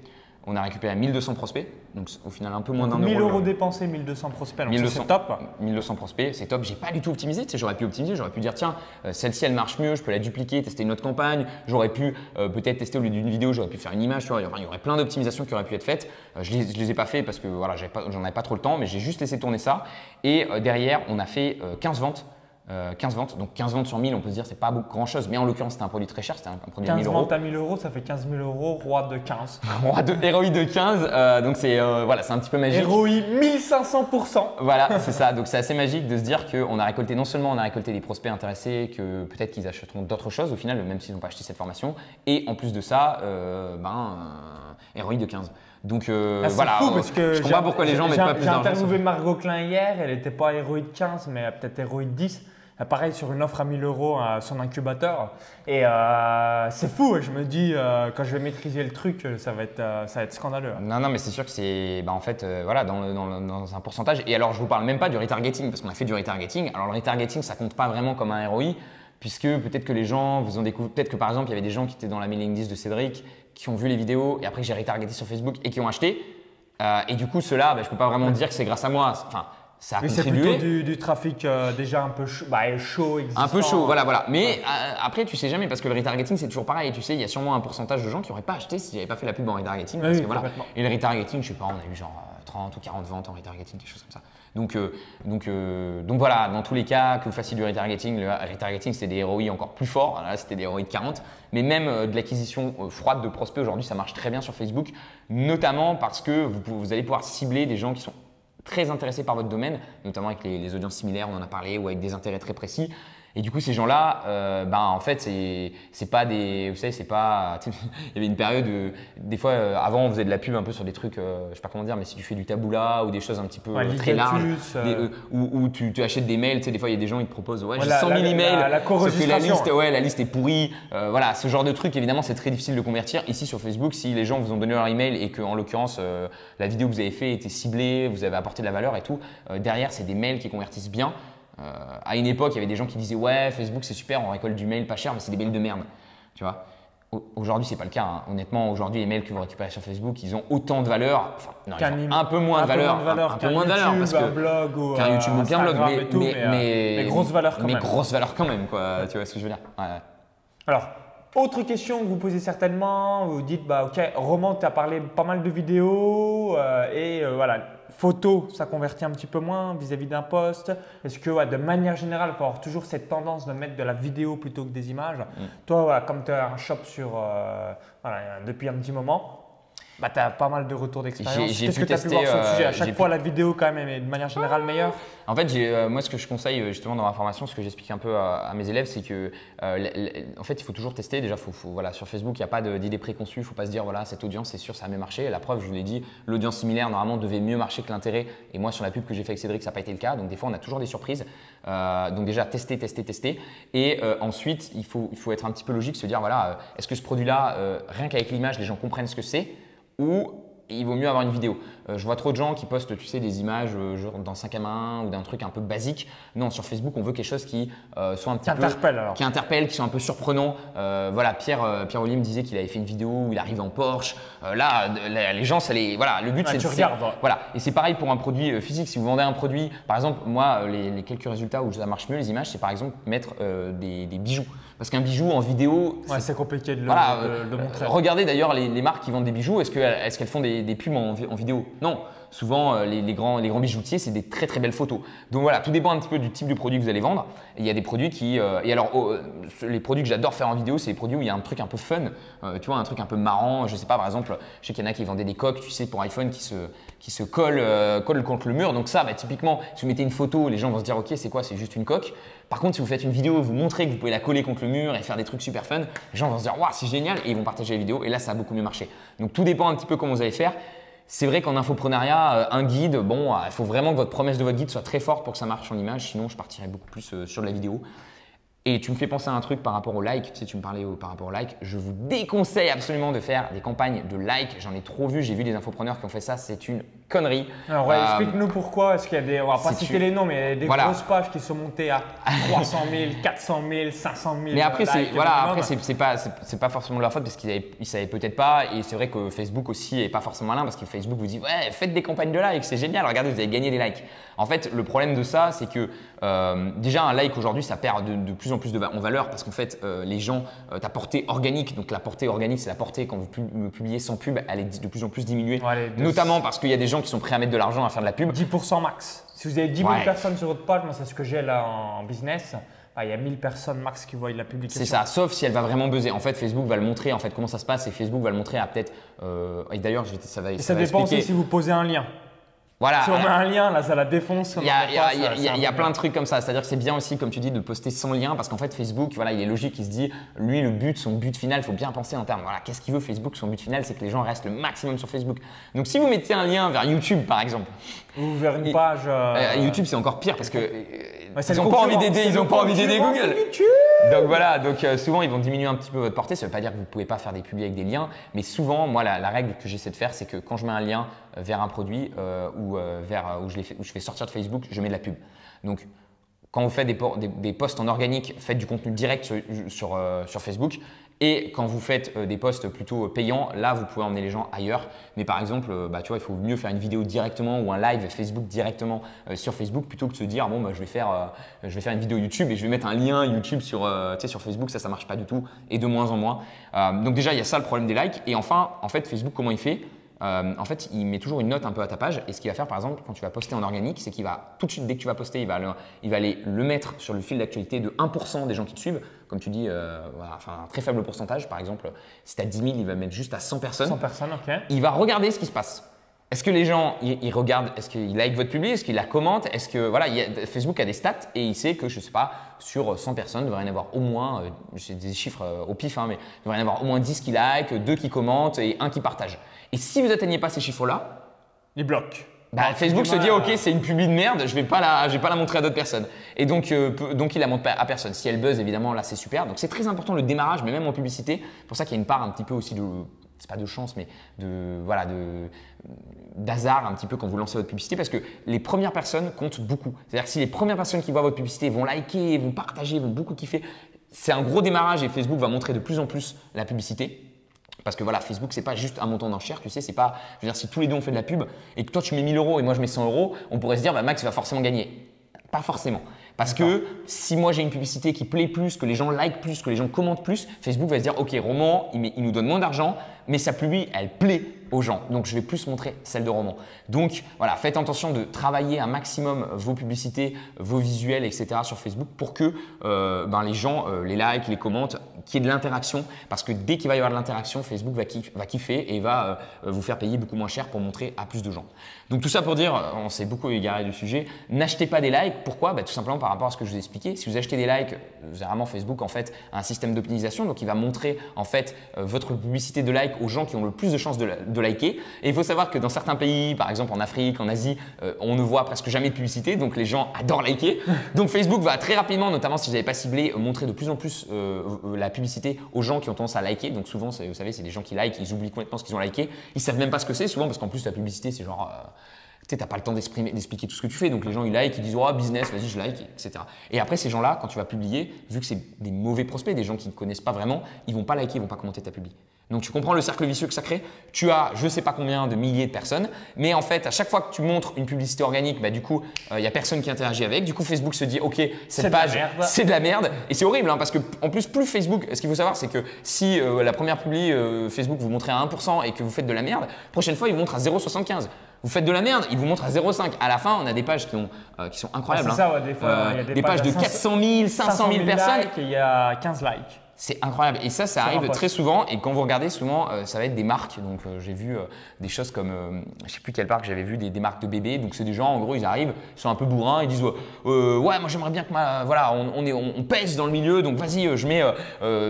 On a récupéré 1200 prospects, donc au final un peu moins d'un euro. 1000 euros dépensés, 1200 prospects, donc c'est top. 1200 prospects, c'est top. J'ai pas du tout optimisé, tu sais, j'aurais pu optimiser, j'aurais pu dire tiens, euh, celle-ci elle marche mieux, je peux la dupliquer, tester une autre campagne. J'aurais pu euh, peut-être tester au lieu d'une vidéo, j'aurais pu faire une image, tu vois. Il y aurait, plein d'optimisations qui auraient pu être faites. Euh, je, les, les ai pas fait parce que voilà, j'en avais pas trop le temps, mais j'ai juste laissé tourner ça. Et derrière, on a fait 15 ventes 15 euh, ventes, donc 15 ventes sur 1000, on peut se dire c'est pas grand chose, mais en l'occurrence c'était un produit très cher, c'était un, produit 15 à 1000 euros. ventes à 1000 euros, ça fait 15 000 euros, roi de 15. roi de héroï de 15, euh, donc c'est euh, voilà, c'est un petit peu magique. Héroï 1500%. Voilà, c'est ça, donc c'est assez magique de se dire qu'on a récolté, non seulement on a récolté des prospects intéressés, que peut-être qu'ils achèteront d'autres choses au final, même s'ils n'ont pas acheté cette formation, et en plus de ça, ben, héroï de 15. Donc ah, voilà, fou parce que je comprends pas pourquoi les gens mettent pas plus d'argent. J'ai interviewé Margot Klein hier, elle n'était pas héroï de 15, mais peut-être héroï de 10. Euh, pareil sur une offre à 1000 euros à son incubateur. Et euh, c'est fou, je me dis, euh, quand je vais maîtriser le truc, ça va être, ça va être scandaleux. Non, non, mais c'est sûr que c'est bah, en fait, voilà, dans, dans, un pourcentage. Et alors, je vous parle même pas du retargeting, parce qu'on a fait du retargeting. Alors, le retargeting, ça compte pas vraiment comme un ROI, puisque peut-être que les gens vous ont découvert, peut-être que par exemple, il y avait des gens qui étaient dans la mailing list de Cédric, qui ont vu les vidéos, et après j'ai retargeté sur Facebook et qui ont acheté. et du coup, ceux-là, bah, je peux pas vraiment dire que c'est grâce à moi. Enfin, ça a Mais c'est plutôt du, trafic euh, déjà un peu chaud, bah, chaud Un peu chaud, voilà, voilà. Mais euh, après, tu sais jamais parce que le retargeting, c'est toujours pareil. Tu sais, il y a sûrement un pourcentage de gens qui n'auraient pas acheté s'ils n'avaient pas fait la pub en retargeting. parce que, voilà. Et le retargeting, je sais pas, on a eu genre 30 euh, ou 40 ventes en retargeting, quelque chose comme ça. Donc, donc, donc voilà, dans tous les cas, que vous fassiez du retargeting, le retargeting, c'était des ROI encore plus forts. Là, c'était des ROI de 40. Mais même de l'acquisition froide de prospects, aujourd'hui, ça marche très bien sur Facebook, notamment parce que vous, vous allez pouvoir cibler des gens qui sont très intéressés par votre domaine, notamment avec les, audiences similaires, on en a parlé, ou avec des intérêts très précis. Et du coup, ces gens-là, euh, ben, en fait, c'est, pas des. Vous savez, c'est pas. il y avait une période, où, des fois, euh, avant, on faisait de la pub un peu sur des trucs, euh, je sais pas comment dire, mais si tu fais du taboula ou des choses un petit peu très larges, ou, tu, tu, achètes des mails, tu sais, des fois, il y a des gens qui te proposent, ouais, j'ai 100 000 emails, la, la, que la liste, ouais, la liste est pourrie. voilà, ce genre de truc, évidemment, c'est très difficile de convertir. Ici, sur Facebook, si les gens vous ont donné leur email et que, en l'occurrence, la vidéo que vous avez fait était ciblée, vous avez apporté de la valeur et tout, derrière, c'est des mails qui convertissent bien. Euh, à une époque, il y avait des gens qui disaient ouais, Facebook c'est super, on récolte du mail pas cher, mais c'est des mails de merde. Tu vois? Aujourd'hui, c'est pas le cas. Hein. Honnêtement, aujourd'hui, les mails que vous récupérez sur Facebook, ils ont autant de valeur, enfin, un peu moins de valeur, un, peu moins de valeur parce que un blog ou qu'un YouTube ou qu'un blog, mais, mais, mais, mais, grosse valeur quand mais même. grosse valeur quand même, quoi. tu vois ce que je veux dire? Alors, autre question que vous posez certainement, vous dites bah ok, Roman, tu as parlé pas mal de vidéos euh, et euh, voilà, Photo, ça convertit un petit peu moins vis-à-vis d'un post. Est-ce que de manière générale, il faut avoir toujours cette tendance de mettre de la vidéo plutôt que des images? Mm. Toi, comme tu as un shop sur, euh, depuis un petit moment, bah, tu as pas mal de retours d'expérience. Qu'est-ce que tu as pu voir sur le sujet À euh, chaque fois, la vidéo, quand même, est de manière générale meilleure En fait, euh, moi, ce que je conseille justement dans ma formation, ce que j'explique un peu à, mes élèves, c'est que euh, en fait, il faut toujours tester. Déjà, faut, voilà, sur Facebook, il n'y a pas d'idée préconçue. Il ne faut pas se dire, voilà, cette audience, c'est sûr, ça a mieux marché. La preuve, je vous l'ai dit, l'audience similaire, normalement, devait mieux marcher que l'intérêt. Et moi, sur la pub que j'ai fait avec Cédric, ça n'a pas été le cas. Donc, des fois, on a toujours des surprises. donc, déjà, tester, tester, tester. Et ensuite, il faut, il faut être un petit peu logique, se dire, voilà, est-ce que ce produit-là, rien qu'avec l'image, les gens comprennent ce que c'est? Ou il vaut mieux avoir une vidéo. Euh, je vois trop de gens qui postent, tu sais, des images euh, genre dans 5 à main ou d'un truc un peu basique. Non, sur Facebook, on veut quelque chose qui euh, soit un petit qui interpelle, alors. qui interpelle, qui soit un peu surprenant. voilà, Pierre, Pierre me disait qu'il avait fait une vidéo où il arrive en Porsche. là, les gens, ça les, voilà, le but c'est tu regardes. Voilà, et c'est pareil pour un produit physique. Si vous vendez un produit, par exemple, moi, les, quelques résultats où ça marche mieux les images, c'est par exemple mettre des, bijoux. Parce qu'un bijou en vidéo, c'est compliqué de le, montrer. Regardez d'ailleurs les, marques qui vendent des bijoux. Est-ce qu'elles font des, pubs en vidéo? Non, souvent euh, les, grands, bijoutiers, c'est des très très belles photos. Donc voilà, tout dépend un petit peu du type de produit que vous allez vendre. Il y a des produits qui. euh, et alors, oh, euh, les produits que j'adore faire en vidéo, c'est les produits où il y a un truc un peu fun, tu vois, un truc un peu marrant. Je sais pas, par exemple, je sais qu'il y en a qui vendaient des coques, tu sais, pour iPhone qui se, qui se collent, collent contre le mur. Donc ça, bah, typiquement, si vous mettez une photo, les gens vont se dire, ok, c'est quoi C'est juste une coque. Par contre, si vous faites une vidéo, vous montrez que vous pouvez la coller contre le mur et faire des trucs super fun, les gens vont se dire, waouh, c'est génial, et ils vont partager la vidéo. Et là, ça a beaucoup mieux marché. Donc tout dépend un petit peu comment vous allez faire. C'est vrai qu'en infoprenariat, euh, un guide, bon, euh, il faut vraiment que votre promesse de votre guide soit très forte pour que ça marche en image. Sinon, je partirais beaucoup plus euh, sur la vidéo. Et tu me fais penser à un truc par rapport au like. Tu sais, tu me parlais par rapport au like. Je vous déconseille absolument de faire des campagnes de like. J'en ai trop vu. J'ai vu des infopreneurs qui ont fait ça. C'est une connerie. Alors, ouais, Euh, explique-nous pourquoi. Est-ce qu'il y a des. On va pas si citer tu- les noms, mais des Voilà. grosses pages qui sont montées à 300 000, 400 000, 500 000. Mais après, c'est voilà, après c'est c'est pas c'est pas forcément de leur faute parce qu'ils ils savaient peut-être pas et c'est vrai que Facebook aussi est pas forcément malin parce que Facebook vous dit ouais faites des campagnes de likes c'est génial regardez vous avez gagné des likes. En fait le problème de ça c'est que euh, déjà un like aujourd'hui ça perd de, de plus en plus de en valeur parce qu'en fait euh, les gens euh, ta portée organique donc la portée organique c'est la portée quand vous publiez sans pub elle est de plus en plus diminuée Ouais, notamment parce qu'il y a des gens qui sont prêts à mettre de l'argent à faire de la pub. 10% max. Si vous avez 10 000 Ouais. personnes sur votre page, moi c'est ce que j'ai là en business, bah, il y a 1000 personnes max qui voient la publication. C'est ça, sauf si elle va vraiment buzzer. En fait, Facebook va le montrer. En fait, comment ça se passe Et Facebook va le montrer à peut-être. euh, et d'ailleurs, ça va. Et ça ça va dépend expliquer. aussi si vous posez un lien. Voilà. Si on met un lien, là ça la défonce. Il y a, y a- y a- ça- y plein de trucs comme ça. C'est-à-dire que c'est bien aussi, comme tu dis, de poster sans lien parce qu'en fait, Facebook, voilà, il est logique, il se dit, lui, le but, son but final, il faut bien penser en termes. Voilà, qu'est-ce qu'il veut Facebook Son but final, c'est que les gens restent le maximum sur Facebook. Donc, si vous mettez un lien vers YouTube, par exemple, Ou vers une page. euh, euh, YouTube, c'est encore pire parce que ouais, ils n'ont pas envie d'aider, ils n'ont pas envie d'aider Google. Donc voilà, donc euh, souvent ils vont diminuer un petit peu votre portée. Ça ne veut pas dire que vous ne pouvez pas faire des publics avec des liens, mais souvent, moi, la, la règle que j'essaie de faire, c'est que quand je mets un lien vers un produit euh, ou euh, vers euh, je, fais sortir de Facebook, je mets de la pub. Donc quand vous faites des, posts en organique, faites du contenu direct sur, Facebook. Et quand vous faites des posts plutôt payants, là, vous pouvez emmener les gens ailleurs. Mais par exemple, bah, tu vois, il faut mieux faire une vidéo directement ou un live Facebook directement sur Facebook plutôt que de se dire bon, bah, je, vais faire, je une vidéo YouTube et je vais mettre un lien YouTube sur, Facebook. Ça, ça marche pas du tout et de moins en moins. Donc déjà, il y a ça le problème des likes. Et enfin, en fait, Facebook, comment il fait? Euh, en fait, il met toujours une note un peu à ta page. Et ce qu'il va faire, par exemple, quand tu vas poster en organique, c'est qu'il va tout de suite, dès que tu vas poster, il va, le- il va aller le mettre sur le fil d'actualité de 1% des gens qui te suivent. Comme tu dis, euh, voilà, enfin, un très faible pourcentage. Par exemple, si tu as 10 000, il va mettre juste à 100 personnes. 100 personnes, ok. Il va regarder ce qui se passe. Est-ce que les gens, ils, ils regardent, est-ce qu'ils like votre public, est-ce qu'ils la commentent, est-ce que voilà, il a- Facebook a des stats et il sait que je sais pas, sur 100 personnes, il devrait y en avoir au moins, euh, j'ai des chiffres euh, au pif, hein, mais il devrait y en avoir au moins 10 qui like, 2 qui commentent et 1 qui partage. Et si vous atteignez pas ces chiffres-là, Ils bloquent. bah, Facebook se dit ok c'est une publi de merde, je vais pas la, je vais pas la montrer à d'autres personnes. Et donc euh, donc il la montre pas à personne. Si elle buzz évidemment là c'est super. Donc c'est très important le démarrage, mais même en publicité. Pour ça qu'il y a une part un petit peu aussi de c'est pas de chance mais de voilà de d'hasard un petit peu quand vous lancez votre publicité parce que les premières personnes comptent beaucoup. C'est-à-dire que si les premières personnes qui voient votre publicité vont liker, vont partager, vont beaucoup kiffer, c'est un gros démarrage et Facebook va montrer de plus en plus la publicité. Parce que voilà, Facebook, c'est pas juste un montant d'enchère, tu sais, c'est pas. Je veux dire, si tous les deux on fait de la pub et que toi tu mets 1000 euros et moi je mets 100 euros, on pourrait se dire, bah, Max va forcément gagner. Pas forcément. Parce que si moi j'ai une publicité qui plaît plus, que les gens like plus, que les gens commentent plus, Facebook va se dire, ok, Roman, il, met- il nous donne moins d'argent, mais sa pub, elle plaît gens. Donc je vais plus montrer celle de Roman. Donc voilà, faites attention de travailler un maximum vos publicités, vos visuels, etc. sur Facebook pour que euh, ben, les gens euh, les like, les commentent, qu'il y ait de l'interaction. Parce que dès qu'il va y avoir de l'interaction, Facebook va, kiff- va kiffer et va euh, vous faire payer beaucoup moins cher pour montrer à plus de gens. Donc tout ça pour dire, euh, on s'est beaucoup égaré du sujet, n'achetez pas des likes. Pourquoi? Bah, Tout simplement par rapport à ce que je vous ai expliqué. Si vous achetez des likes, euh, généralement Facebook en fait a un système d'optimisation, donc il va montrer en fait euh, votre publicité de like aux gens qui ont le plus de chances de, la- liker. Et il faut savoir que dans certains pays, par exemple en Afrique, en Asie, euh, on ne voit presque jamais de publicité, donc les gens adorent liker. Donc Facebook va très rapidement, notamment si vous n'avez pas ciblé, euh, montrer de plus en plus euh, la publicité aux gens qui ont tendance à liker. Donc souvent, vous savez, c'est des gens qui likent, ils oublient complètement ce qu'ils ont liké, ils savent même pas ce que c'est souvent parce qu'en plus la publicité c'est genre tu t'as pas le temps d'expliquer tout ce que tu fais, donc les gens ils like, ils disent oh business, vas-y je like, etc. Et après ces gens-là, quand tu vas publier, vu que c'est des mauvais prospects, des gens qui ne connaissent pas vraiment, ils vont pas liker, ils vont pas commenter ta publi. Donc tu comprends le cercle vicieux que ça crée Tu as je ne sais pas combien de milliers de personnes, mais en fait à chaque fois que tu montres une publicité organique, bah, du coup il euh, n'y a personne qui interagit avec. Du coup Facebook se dit ok cette page c'est de la merde et c'est horrible hein, parce que en plus plus Facebook, ce qu'il faut savoir c'est que si euh, la première publi euh, Facebook vous montrez à 1% et que vous faites de la merde, prochaine fois il vous montre à 0,75. Vous faites de la merde, il vous montre à 0,5. À la fin, on a des pages qui, ont, qui sont incroyables. Ah, c'est hein. ça, ouais, des fois, il y a des, pages, de 400 000, 500 000, personnes. et il y a 15 likes. C'est incroyable. Et ça, ça arrive très souvent. Et quand vous regardez, souvent, euh, ça va être des marques. Donc, euh, j'ai vu euh, des choses comme, je sais plus quelle marque, j'avais vu des, marques de bébés. Donc, c'est des gens, en gros, ils arrivent, ils sont un peu bourrins, ils disent Ouais, moi, j'aimerais bien que ma. Voilà, on, est, on, pèse dans le milieu. Donc, vas-y, je mets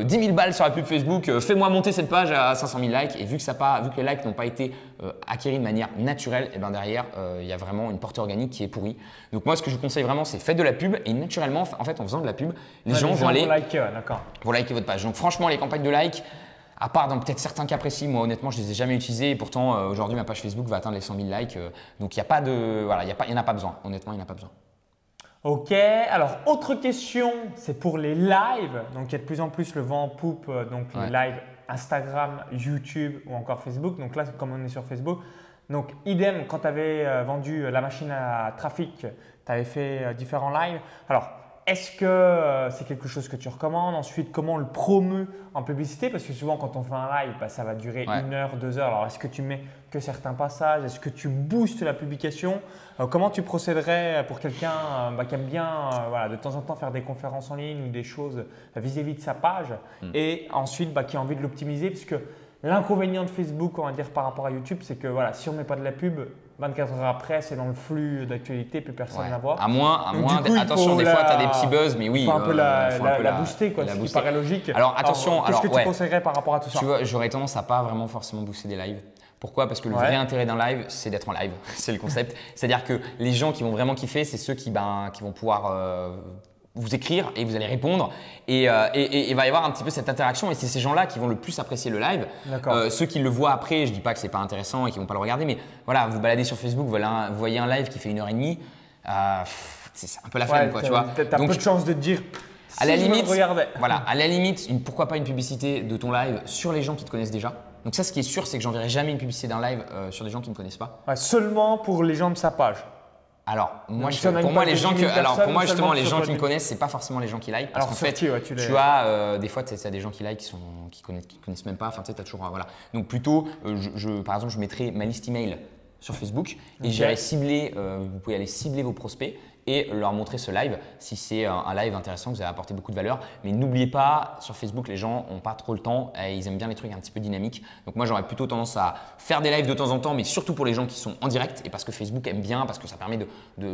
10 000 balles sur la pub Facebook. Fais-moi monter cette page à 500 000 likes. Et vu que, ça pas, vu que les likes n'ont pas été acquis de manière naturelle, et eh ben derrière, il y a vraiment une portée organique qui est pourrie. Donc, moi, ce que je vous conseille vraiment, c'est faites de la pub. Et naturellement, en fait, en faisant de la pub, les gens vont aller. Vont liker votre page. Donc, franchement, les campagnes de like, à part dans peut-être certains cas précis, moi honnêtement, je les ai jamais utilisées et pourtant euh, aujourd'hui ma page Facebook va atteindre les 100 000 likes. Euh, donc il n'y a pas de, voilà, il n'y en a pas besoin. Honnêtement, il n'y en a pas besoin. Ok, alors autre question, c'est pour les lives. Donc il y a de plus en plus le vent en poupe, euh, donc les lives Instagram, YouTube ou encore Facebook. Donc là, comme on est sur Facebook, donc idem, quand tu avais vendu la machine à trafic, tu avais fait différents lives. Alors est-ce que euh, c'est quelque chose que tu recommandes? Ensuite, comment on le promeut en publicité? Parce que souvent, quand on fait un live, bah, ça va durer une heure, deux heures. Alors, est-ce que tu mets que certains passages? Est-ce que tu boostes la publication? Euh, Comment tu procéderais pour quelqu'un euh, bah, qui aime bien de temps en temps faire des conférences en ligne ou des choses vis-à-vis de sa page hmm. Et ensuite, bah, qui a envie de l'optimiser? Puisque l'inconvénient de Facebook, on va dire, par rapport à YouTube, c'est que voilà, si on ne met pas de la pub, 24 heures après, c'est dans le flux d'actualité, plus personne ne la voit. À moins, à moins attention, des fois, tu as des petits buzz, mais oui. Il faut un peu la, la, booster, quoi, ce qui paraît logique. Alors, attention. Qu'est-ce que tu conseillerais par rapport à tout ça Tu vois, j'aurais tendance à pas vraiment forcément booster des lives. Pourquoi? Parce que le vrai intérêt d'un live, c'est d'être en live. c'est le concept. C'est-à-dire que les gens qui vont vraiment kiffer, c'est ceux qui, ben, qui vont pouvoir euh, vous écrire et vous allez répondre euh, et, il va y avoir un petit peu cette interaction et c'est ces gens-là qui vont le plus apprécier le live. Euh, ceux qui le voient après, je dis pas que c'est pas intéressant et qui vont pas le regarder, mais voilà, vous baladez sur Facebook, vous voyez un live qui fait une heure et demie, euh, c'est un peu la flemme quoi, tu vois. T'as peu de chance de te dire. À la limite, voilà, à la limite, pourquoi pas une publicité de ton live sur les gens qui te connaissent déjà. Donc ça, ce qui est sûr, c'est que j'enverrai jamais une publicité d'un live sur des gens qui ne me connaissent pas. seulement pour les gens de sa page. Alors, moi, pour moi, les gens que, alors pour moi justement, les gens qui me connaissent, c'est pas forcément les gens qui like. Parce qu'en fait, tu, as euh, des fois, tu as des gens qui like qui sont, qui connaissent, connaissent même pas. Enfin, tu sais, as toujours, voilà. Donc plutôt, euh, je, par exemple, je mettrai ma liste email sur Facebook et j'irai cibler. Euh, vous pouvez aller cibler vos prospects et leur montrer ce live si c'est un, live intéressant, que vous avez apporté beaucoup de valeur. Mais n'oubliez pas, sur Facebook, les gens n'ont pas trop le temps et ils aiment bien les trucs un petit peu dynamiques. Donc moi, j'aurais plutôt tendance à faire des lives de temps en temps, mais surtout pour les gens qui sont en direct et parce que Facebook aime bien, parce que ça permet de,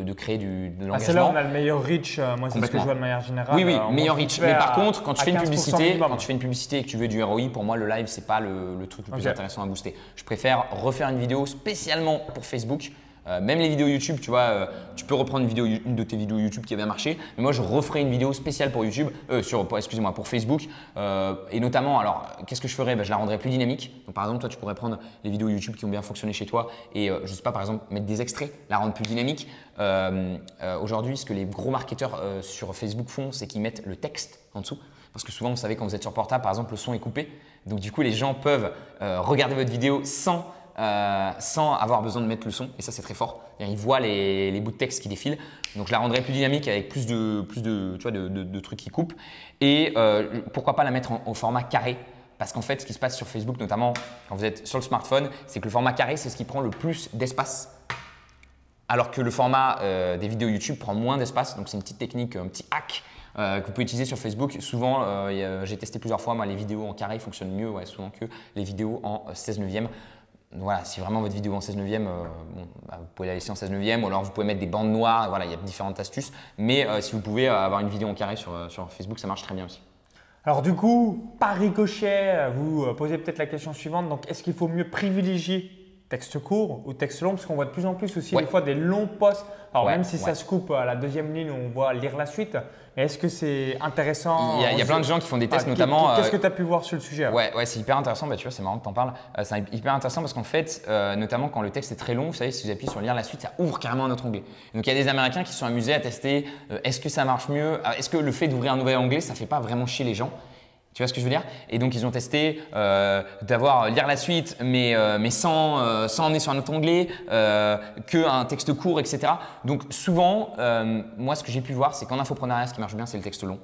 de, créer du, de l'engagement. Ah, c'est là où on a le meilleur reach. Euh, moi, c'est ce que je vois de manière générale. Oui, oui, euh, meilleur reach. Mais par contre, quand tu fais une publicité, quand tu fais une publicité et que tu veux du ROI, pour moi, le live, c'est pas le, truc le plus intéressant à booster. Je préfère refaire une vidéo spécialement pour Facebook euh, même les vidéos YouTube, tu vois, euh, tu peux reprendre une, de tes vidéos YouTube qui a bien marché. Mais moi, je referai une vidéo spéciale pour YouTube, euh, sur, excusez-moi, pour Facebook. et notamment, alors, qu'est-ce que je ferais? Ben, Je la rendrais plus dynamique. Donc, par exemple, toi, tu pourrais prendre les vidéos YouTube qui ont bien fonctionné chez toi et, je sais pas, par exemple, mettre des extraits, la rendre plus dynamique. Aujourd'hui, ce que les gros marketeurs sur Facebook font, c'est qu'ils mettent le texte en dessous. Parce que souvent, vous savez, quand vous êtes sur portable, par exemple, le son est coupé. Donc, du coup, les gens peuvent regarder votre vidéo sans euh, sans avoir besoin de mettre le son. Et ça, c'est très fort. Ils voient les, bouts de texte qui défilent. Donc, je la rendrai plus dynamique avec plus de, plus de, tu vois, de, trucs qui coupent. Et euh, pourquoi pas la mettre au format carré? Parce qu'en fait, ce qui se passe sur Facebook, notamment quand vous êtes sur le smartphone, c'est que le format carré, c'est ce qui prend le plus d'espace. Alors que le format euh, des vidéos YouTube prend moins d'espace. Donc, c'est une petite technique, un petit hack que vous pouvez utiliser sur Facebook. Souvent, j'ai testé plusieurs fois, moi, les vidéos en carré fonctionnent mieux souvent que les vidéos en 16 neuvième voilà, si vraiment votre vidéo en 16 neuvième, euh, bah, vous pouvez la laisser en 16 neuvième ou alors vous pouvez mettre des bandes noires. Voilà, il y a différentes astuces. Mais euh, si vous pouvez euh, avoir une vidéo en carré sur, sur Facebook, ça marche très bien aussi. Alors du coup, par ricochet, vous posez peut-être la question suivante. Donc, est-ce qu'il faut mieux privilégier texte court ou texte long Parce qu'on voit de plus en plus aussi des fois des longs posts. Alors même si ça se coupe à la deuxième ligne, on voit lire la suite. Est-ce que c'est intéressant Il y, a, plein de gens qui font des tests, notamment. Qu'est-ce que tu as pu voir sur le sujet Ouais, ouais c'est hyper intéressant. Bah, tu vois, c'est marrant que tu en parles. Euh, c'est hyper intéressant parce qu'en fait, euh, notamment quand le texte est très long, vous savez, si vous appuyez sur lire la suite, ça ouvre carrément un autre onglet. Donc il y a des Américains qui sont amusés à tester euh, est-ce que ça marche mieux? Est-ce que le fait d'ouvrir un nouvel onglet, ça fait pas vraiment chier les gens? Tu vois ce que je veux dire? Et donc ils ont testé euh, d'avoir lire la suite, mais, euh, mais sans, euh, sans emmener sur un autre onglet, euh, qu'un texte court, etc. Donc souvent, euh, moi ce que j'ai pu voir, c'est qu'en infoprenariat, ce qui marche bien, c'est le texte long.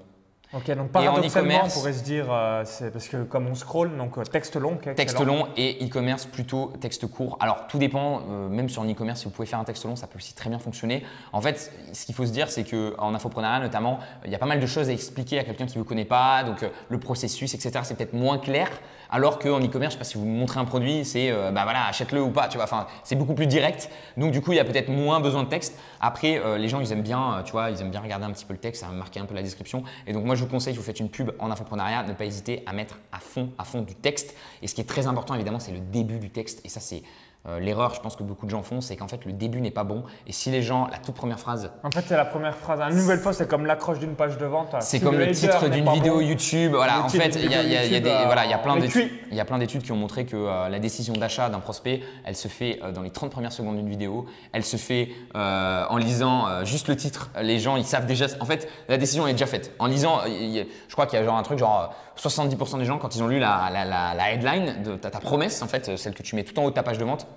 Ok, donc paradoxalement, on pourrait se dire, euh, c'est parce que comme on scroll, donc euh, texte long, Texte long et e-commerce plutôt texte court. Alors tout dépend, euh, même sur un e-commerce, si vous pouvez faire un texte long, ça peut aussi très bien fonctionner. En fait, ce qu'il faut se dire, c'est qu'en infoprenariat notamment, il y a pas mal de choses à expliquer à quelqu'un qui ne vous connaît pas, donc le processus, etc. C'est peut-être moins clair, alors qu'en e-commerce, je sais pas si vous montrez un produit, c'est bah voilà, achète-le ou pas, tu vois. Enfin, c'est beaucoup plus direct. Donc du coup, il y a peut-être moins besoin de texte. Après, les gens, ils aiment bien, tu vois, ils aiment bien regarder un petit peu le texte, ça marquer un peu la description. Et donc moi, je vous conseille, si vous faites une pub en infoprenariat, ne pas hésiter à mettre à fond, à fond du texte. Et ce qui est très important, évidemment, c'est le début du texte. Et ça, c'est euh, l'erreur, je pense que beaucoup de gens font, c'est qu'en fait, le début n'est pas bon. Et si les gens, la toute première phrase, En fait, c'est la première phrase. Une nouvelle fois, c'est comme l'accroche d'une page de vente. c'est Si comme le titre d'une vidéo bon, YouTube. Voilà, en fait, il y a, plein d'études. cuit. Il y a plein d'études qui ont montré que euh, la décision d'achat d'un prospect, elle se fait euh, dans les 30 premières secondes d'une vidéo. Elle se fait en lisant juste le titre. Les gens, ils savent déjà. En fait, la décision est déjà faite. En lisant, je crois qu'il y a genre un truc genre 70% des gens quand ils ont lu la, la- la- la headline de ta, ta promesse, en fait, euh, celle que tu mets tout en haut de ta page de vente,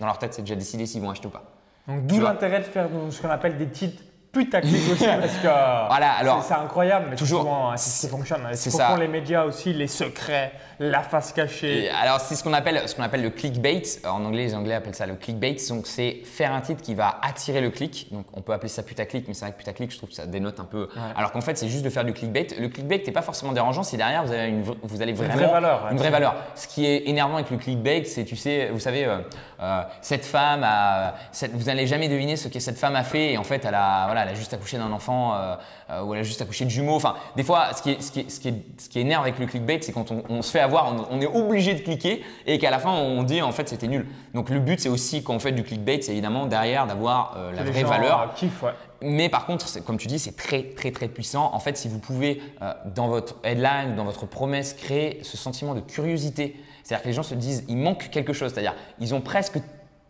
dans leur tête, c'est déjà décidé s'ils vont acheter ou pas. Donc, d'où l'intérêt de faire ce qu'on appelle des titres putaclic aussi, parce que Voilà, alors, c'est incroyable, mais toujours, souvent, qui fonctionne. c'est ça. les médias aussi, les secrets, la face cachée. Et alors, c'est ce qu'on appelle, ce qu'on appelle le clickbait. En anglais, les Anglais appellent ça le clickbait. Donc, c'est faire un titre qui va attirer le clic. Donc, on peut appeler ça putaclic, mais c'est vrai que putaclic, je trouve que ça dénote un peu. Alors qu'en fait, c'est juste de faire du clickbait. Le clickbait n'est pas forcément dérangeant si derrière, vous, avez une, vous allez vraiment. vraie valeur, Une vraie valeur. Ce qui est énervant avec le clickbait, c'est, tu sais, vous savez, euh, euh, cette femme a. cette- vous n'allez jamais deviner ce que cette femme a fait. Et en fait, elle a, voilà, elle a juste accouché d'un enfant euh, euh, ou elle a juste accouché de jumeaux. Enfin, des fois, ce qui, est, ce qui, est- ce qui, est- ce qui énerve avec le clickbait, c'est quand on, on se fait avoir, on, on est obligé de cliquer et qu'à la fin, on dit en fait c'était nul. Donc, le but, c'est aussi quand on fait du clickbait, c'est évidemment derrière d'avoir euh, la vraie valeur. ouais. Mais par contre, comme tu dis, c'est très très très puissant. En fait, si vous pouvez euh, dans votre headline, dans votre promesse, créer ce sentiment de curiosité, c'est-à-dire que les gens se disent, il manque quelque chose, c'est-à-dire ils ont presque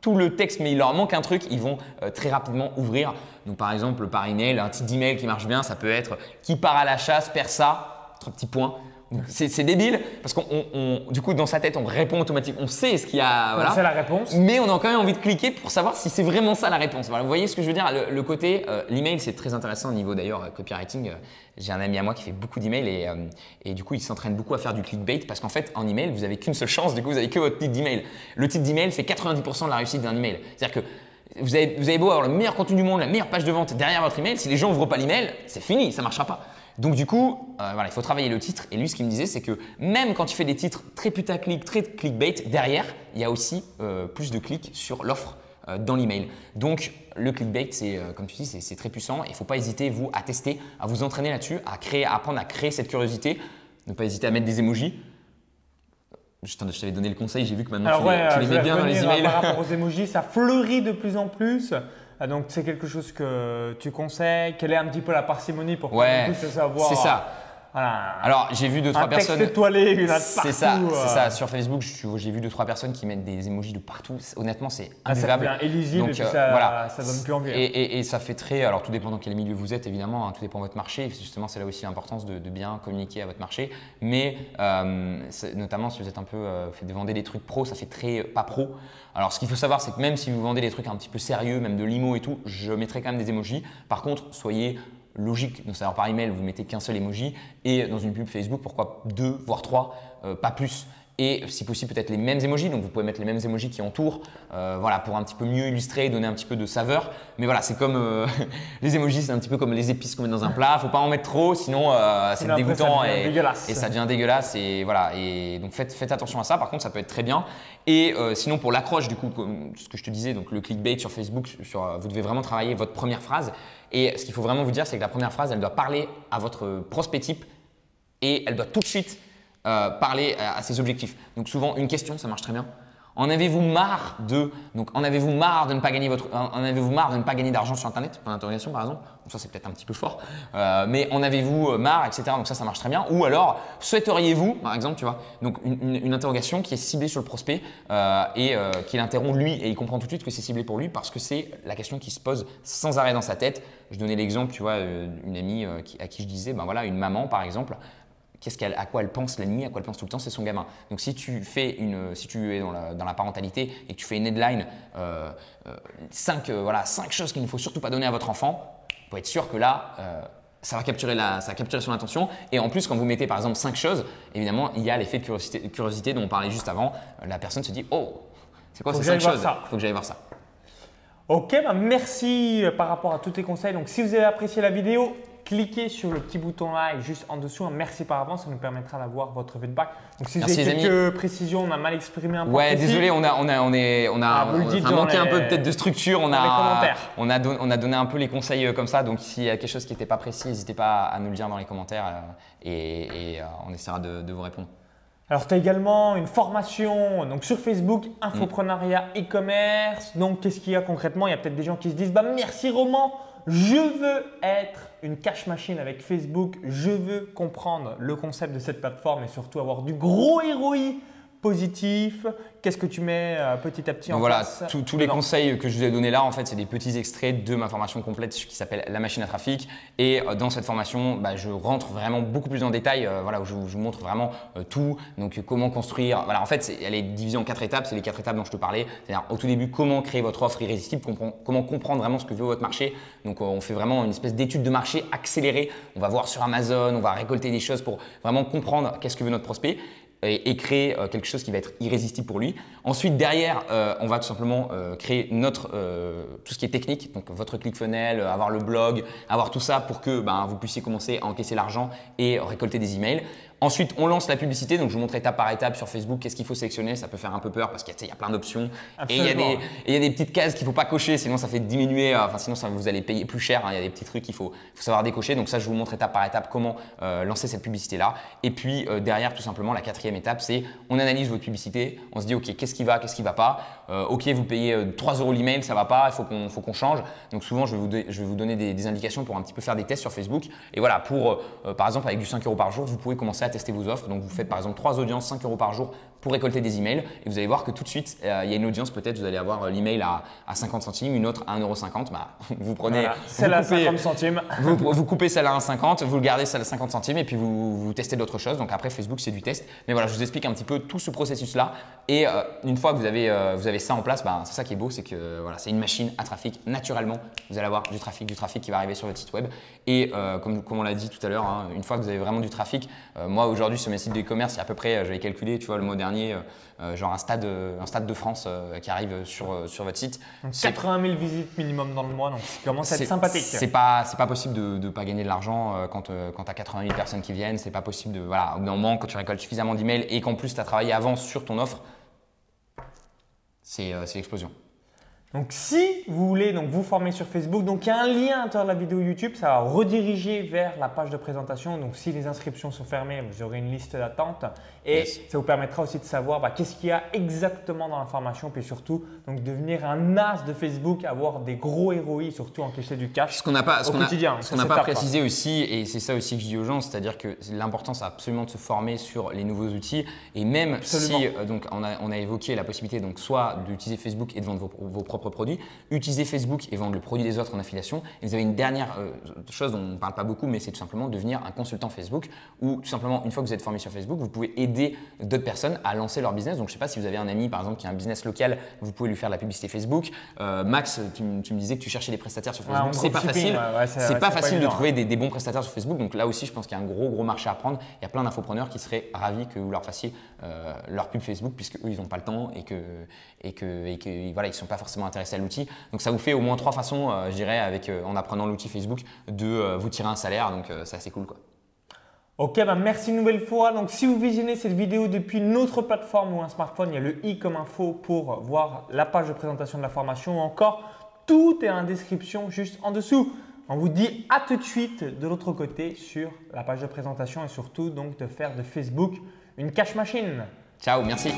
tout le texte, mais il leur manque un truc, ils vont euh, très rapidement ouvrir. Donc par exemple, par email, un titre d'email qui marche bien, ça peut être qui part à la chasse, perd ça, trois petits points. C'est c'est débile parce qu'on, on- on- du coup, dans sa tête, on répond automatiquement, on sait ce qu'il y a. voilà. C'est la réponse. Mais on a quand même envie de cliquer pour savoir si c'est vraiment ça la réponse. Voilà, vous voyez ce que je veux dire? Le, le côté, euh, l'email, c'est très intéressant au niveau d'ailleurs euh, copywriting. Euh, J'ai un ami à moi qui fait beaucoup d'emails et, euh, et du coup, il s'entraîne beaucoup à faire du clickbait parce qu'en fait, en email, vous avez qu'une seule chance. Du coup, vous avez que votre titre d'email. Le titre d'email fait 90% de la réussite d'un email. C'est-à-dire que vous avez, vous avez beau avoir le meilleur contenu du monde, la meilleure page de vente derrière votre email, si les gens n'ouvrent pas l'email, c'est fini, ça ne marchera pas. Donc du coup, euh, voilà, il faut travailler le titre. Et lui, ce qu'il me disait, c'est que même quand tu fais des titres très putaclic, très clickbait, derrière, il y a aussi euh, plus de clics sur l'offre euh, dans l'email. Donc le clickbait, c'est comme tu dis, c'est- très puissant. Il ne faut pas hésiter, vous, à tester, à vous entraîner là-dessus, à créer, à apprendre à créer cette curiosité. Ne pas hésiter à mettre des emojis. Je t'avais donné le conseil, j'ai vu que maintenant Alors tu les, tu les mets bien dans les emails. par rapport aux emojis, ça fleurit de plus en plus. Ah, Donc c'est quelque chose que tu conseilles? Quelle est un petit peu la parcimonie pour Ouais, qu'on puisse savoir c'est ça. Voilà. Alors j'ai vu deux trois texte personnes. étoilé, autre C'est ça, partout, c'est euh. ça. Sur Facebook, je- j'ai vu deux trois personnes qui mettent des emojis de partout. C'est- Honnêtement, c'est Ah, ça devient illisible et puis euh, ça, voilà. ça donne plus envie. hein. Et, et- et ça fait très. Alors tout dépend dans quel milieu vous êtes, évidemment. hein, tout dépend de votre marché. Justement, c'est là aussi l'importance de, de bien communiquer à votre marché. Mais euh, c'est- notamment si vous êtes un peu euh, fait de vendre des trucs pro, ça fait très euh, pas pro. Alors ce qu'il faut savoir, c'est que même si vous vendez des trucs un petit peu sérieux, même de limo et tout, je mettrai quand même des emojis. Par contre, soyez logique. Donc, c'est-à-dire par email, vous mettez qu'un seul emoji et dans une pub Facebook, pourquoi deux, voire trois, euh, pas plus. Et si possible, peut-être les mêmes emojis. Donc, vous pouvez mettre les mêmes emojis qui entourent, euh, voilà, pour un petit peu mieux illustrer, donner un petit peu de saveur. Mais voilà, c'est comme euh, les emojis, c'est un petit peu comme les épices qu'on met dans un plat. Faut pas en mettre trop, sinon euh, c'est dégoûtant et, ça devient dégueulasse. Et voilà. Et donc, faites, faites attention à ça. Par contre, ça peut être très bien. Et sinon, pour l'accroche, du coup, comme ce que je te disais, donc le clickbait sur Facebook, sur, vous devez vraiment travailler votre première phrase. Et ce qu'il faut vraiment vous dire, c'est que la première phrase, elle doit parler à votre prospect type et elle doit tout de suite euh, parler à, ses objectifs. Donc souvent, une question, ça marche très bien. En avez-vous marre de donc en avez-vous marre de ne pas gagner votre en avez-vous marre de ne pas gagner d'argent sur internet? Point d'interrogation par exemple. Ça c'est peut-être un petit peu fort. Euh, mais en avez-vous marre etc. Donc ça ça marche très bien. Ou alors souhaiteriez-vous par exemple tu vois donc une, interrogation qui est ciblée sur le prospect euh, et euh, qui l'interrompt lui et il comprend tout de suite que c'est ciblé pour lui parce que c'est la question qui se pose sans arrêt dans sa tête. Je donnais l'exemple tu vois euh, une amie euh, à qui je disais ben voilà une maman par exemple qu'est-ce à quoi elle pense la nuit, à quoi elle pense tout le temps, c'est son gamin. Donc si tu fais une, si tu es dans la, parentalité et que tu fais une headline, 5 voilà, cinq choses qu'il ne faut surtout pas donner à votre enfant, pouvez être sûr que là, ça va, capturer la, ça va capturer son attention. Et en plus, quand vous mettez par exemple 5 choses, évidemment, il y a l'effet de curiosité, curiosité, dont on parlait juste avant. La personne se dit Oh, c'est quoi ces 5 choses Il faut que j'aille voir ça. Ok, bah merci par rapport à tous tes conseils. Donc, si vous avez apprécié la vidéo, cliquez sur le petit bouton like juste en dessous. Merci par avance, ça nous permettra d'avoir votre feedback. Donc si vous avez quelques précisions, on a mal exprimé un peu. Ouais, désolé, on a, on a, on est, on a, ah, manqué un peu peut-être de structure. On a, on a, on a donné un peu les conseils euh, comme ça. Donc s'il y a quelque chose qui n'était pas précis, n'hésitez pas à nous le dire dans les commentaires euh, et, euh, on essaiera de, vous répondre. Alors, tu as également une formation donc sur Facebook, infoprenariat e-commerce. Donc, qu'est-ce qu'il y a concrètement? Il y a peut-être des gens qui se disent bah, Merci Roman, je veux être une cash machine avec Facebook. Je veux comprendre le concept de cette plateforme et surtout avoir du gros ROI positif Qu'est-ce que tu mets euh, petit à petit en voilà, place Voilà, tous les conseils que je vous ai donnés là, en fait, c'est des petits extraits de ma formation complète qui s'appelle La machine à trafic. Et euh, dans cette formation, bah, je rentre vraiment beaucoup plus en détail, euh, voilà, où je, vous montre vraiment tout. Donc, comment construire. Voilà, en fait, elle est divisée en quatre étapes. C'est les quatre étapes dont je te parlais. C'est-à-dire, au tout début, comment créer votre offre irrésistible, comment comprendre vraiment ce que veut votre marché. Donc, on fait vraiment une espèce d'étude de marché accélérée. On va voir sur Amazon, on va récolter des choses pour vraiment comprendre qu'est-ce que veut notre prospect et, créer euh, quelque chose qui va être irrésistible pour lui. Ensuite, derrière, euh, on va tout simplement euh, créer notre, tout ce qui est technique, donc votre ClickFunnels, avoir le blog, avoir tout ça pour que ben, vous puissiez commencer à encaisser l'argent et récolter des emails. Ensuite, on lance la publicité. Donc, je vous montre étape par étape sur Facebook qu'est-ce qu'il faut sélectionner. Ça peut faire un peu peur parce qu'il y, a plein d'options. Et il y, a des, y a des petites cases qu'il ne faut pas cocher, sinon ça fait diminuer. Enfin, sinon, ça, vous allez payer plus cher. Hein. Il y a des petits trucs qu'il faut, faut, savoir décocher. Donc, ça, je vous montre étape par étape comment euh, lancer cette publicité-là. Et puis, euh, derrière, tout simplement, la quatrième étape, c'est on analyse votre publicité. On se dit, OK, qu'est-ce qui va, qu'est-ce qui ne va pas? Euh, OK, vous payez 3 euros l'email, ça ne va pas, il faut qu'on faut qu'on change. Donc, souvent, je vais vous, je vais vous donner des, des, indications pour un petit peu faire des tests sur Facebook. Et voilà, pour, par exemple, avec du 5 euros par jour, vous pouvez commencer à tester vos offres. Donc, vous faites par exemple 3 audiences, 5 euros par jour pour récolter des emails et vous allez voir que tout de suite, euh, il y a une audience peut-être, vous allez avoir euh, l'email à, à 50 centimes, une autre à 1,50€. Bah, vous prenez celle à 50 centimes. Vous, coupez celle à 1,50, vous le gardez celle à 50 centimes et puis vous, vous testez d'autres choses. Donc après, Facebook, c'est du test. Mais voilà, je vous explique un petit peu tout ce processus-là. Et euh, une fois que vous avez, vous avez ça en place, bah, c'est ça qui est beau, c'est que voilà, c'est une machine à trafic. Naturellement, vous allez avoir du trafic, du trafic qui va arriver sur votre site web. Et comme, comme on l'a dit tout à l'heure, hein, une fois que vous avez vraiment du trafic, moi aujourd'hui sur mes sites d'e-commerce, il y a à peu près, j'avais calculé, tu vois, le mois dernier, euh, genre un stade, un stade de France euh, qui arrive sur, euh, sur votre site. 80 000 visites minimum dans le mois, donc ça commence à être sympathique. C'est pas, pas possible de ne pas gagner de l'argent quand, quand tu as 80 000 personnes qui viennent. C'est pas possible de. Voilà, au bout d'un moment, quand tu récoltes suffisamment d'emails et qu'en plus tu as travaillé avant sur ton offre, c'est l'explosion. Donc si vous voulez donc vous former sur Facebook, donc il y a un lien à l'intérieur de la vidéo YouTube, ça va rediriger vers la page de présentation. Donc si les inscriptions sont fermées, vous aurez une liste d'attente et ça vous permettra aussi de savoir bah, qu'est-ce qu'il y a exactement dans l'information, puis surtout donc devenir un as de Facebook, avoir des gros ROI, surtout encaisser du cash ce qu'on n'a pas, ce qu'on n'a pas précisé aussi, et c'est ça aussi que je dis aux gens, c'est-à-dire que l'important c'est absolument de se former sur les nouveaux outils et même si euh, donc on a, on a, évoqué la possibilité donc soit d'utiliser Facebook et de vendre vos, propres produits, utiliser Facebook et vendre le produit des autres en affiliation. Et vous avez une dernière euh, chose dont on ne parle pas beaucoup, mais c'est tout simplement devenir un consultant Facebook, ou tout simplement une fois que vous êtes formé sur Facebook, vous pouvez aider d'autres personnes à lancer leur business. Donc, je ne sais pas si vous avez un ami, par exemple, qui a un business local, vous pouvez lui faire la publicité Facebook. Euh, Max, tu, me disais que tu cherchais des prestataires sur Facebook. c'est pas facile. c'est pas facile de trouver des, bons prestataires sur Facebook. Donc là aussi, je pense qu'il y a un gros, gros marché à prendre. Il y a plein d'infopreneurs qui seraient ravis que vous leur fassiez euh, leur pub Facebook, puisque eux, ils n'ont pas le temps et que, et que, et que voilà, ils sont pas forcément intéressés à l'outil. Donc, ça vous fait au moins trois façons, euh, je dirais, avec, en apprenant l'outil Facebook, de vous tirer un salaire. Donc, c'est assez cool, quoi. Ok, bah merci une nouvelle fois. Donc, si vous visionnez cette vidéo depuis notre plateforme ou un smartphone, il y a le i comme info pour voir la page de présentation de la formation. Encore, tout est en description juste en dessous. On vous dit à tout de suite de l'autre côté sur la page de présentation et surtout donc de faire de Facebook une cash machine. Ciao, merci.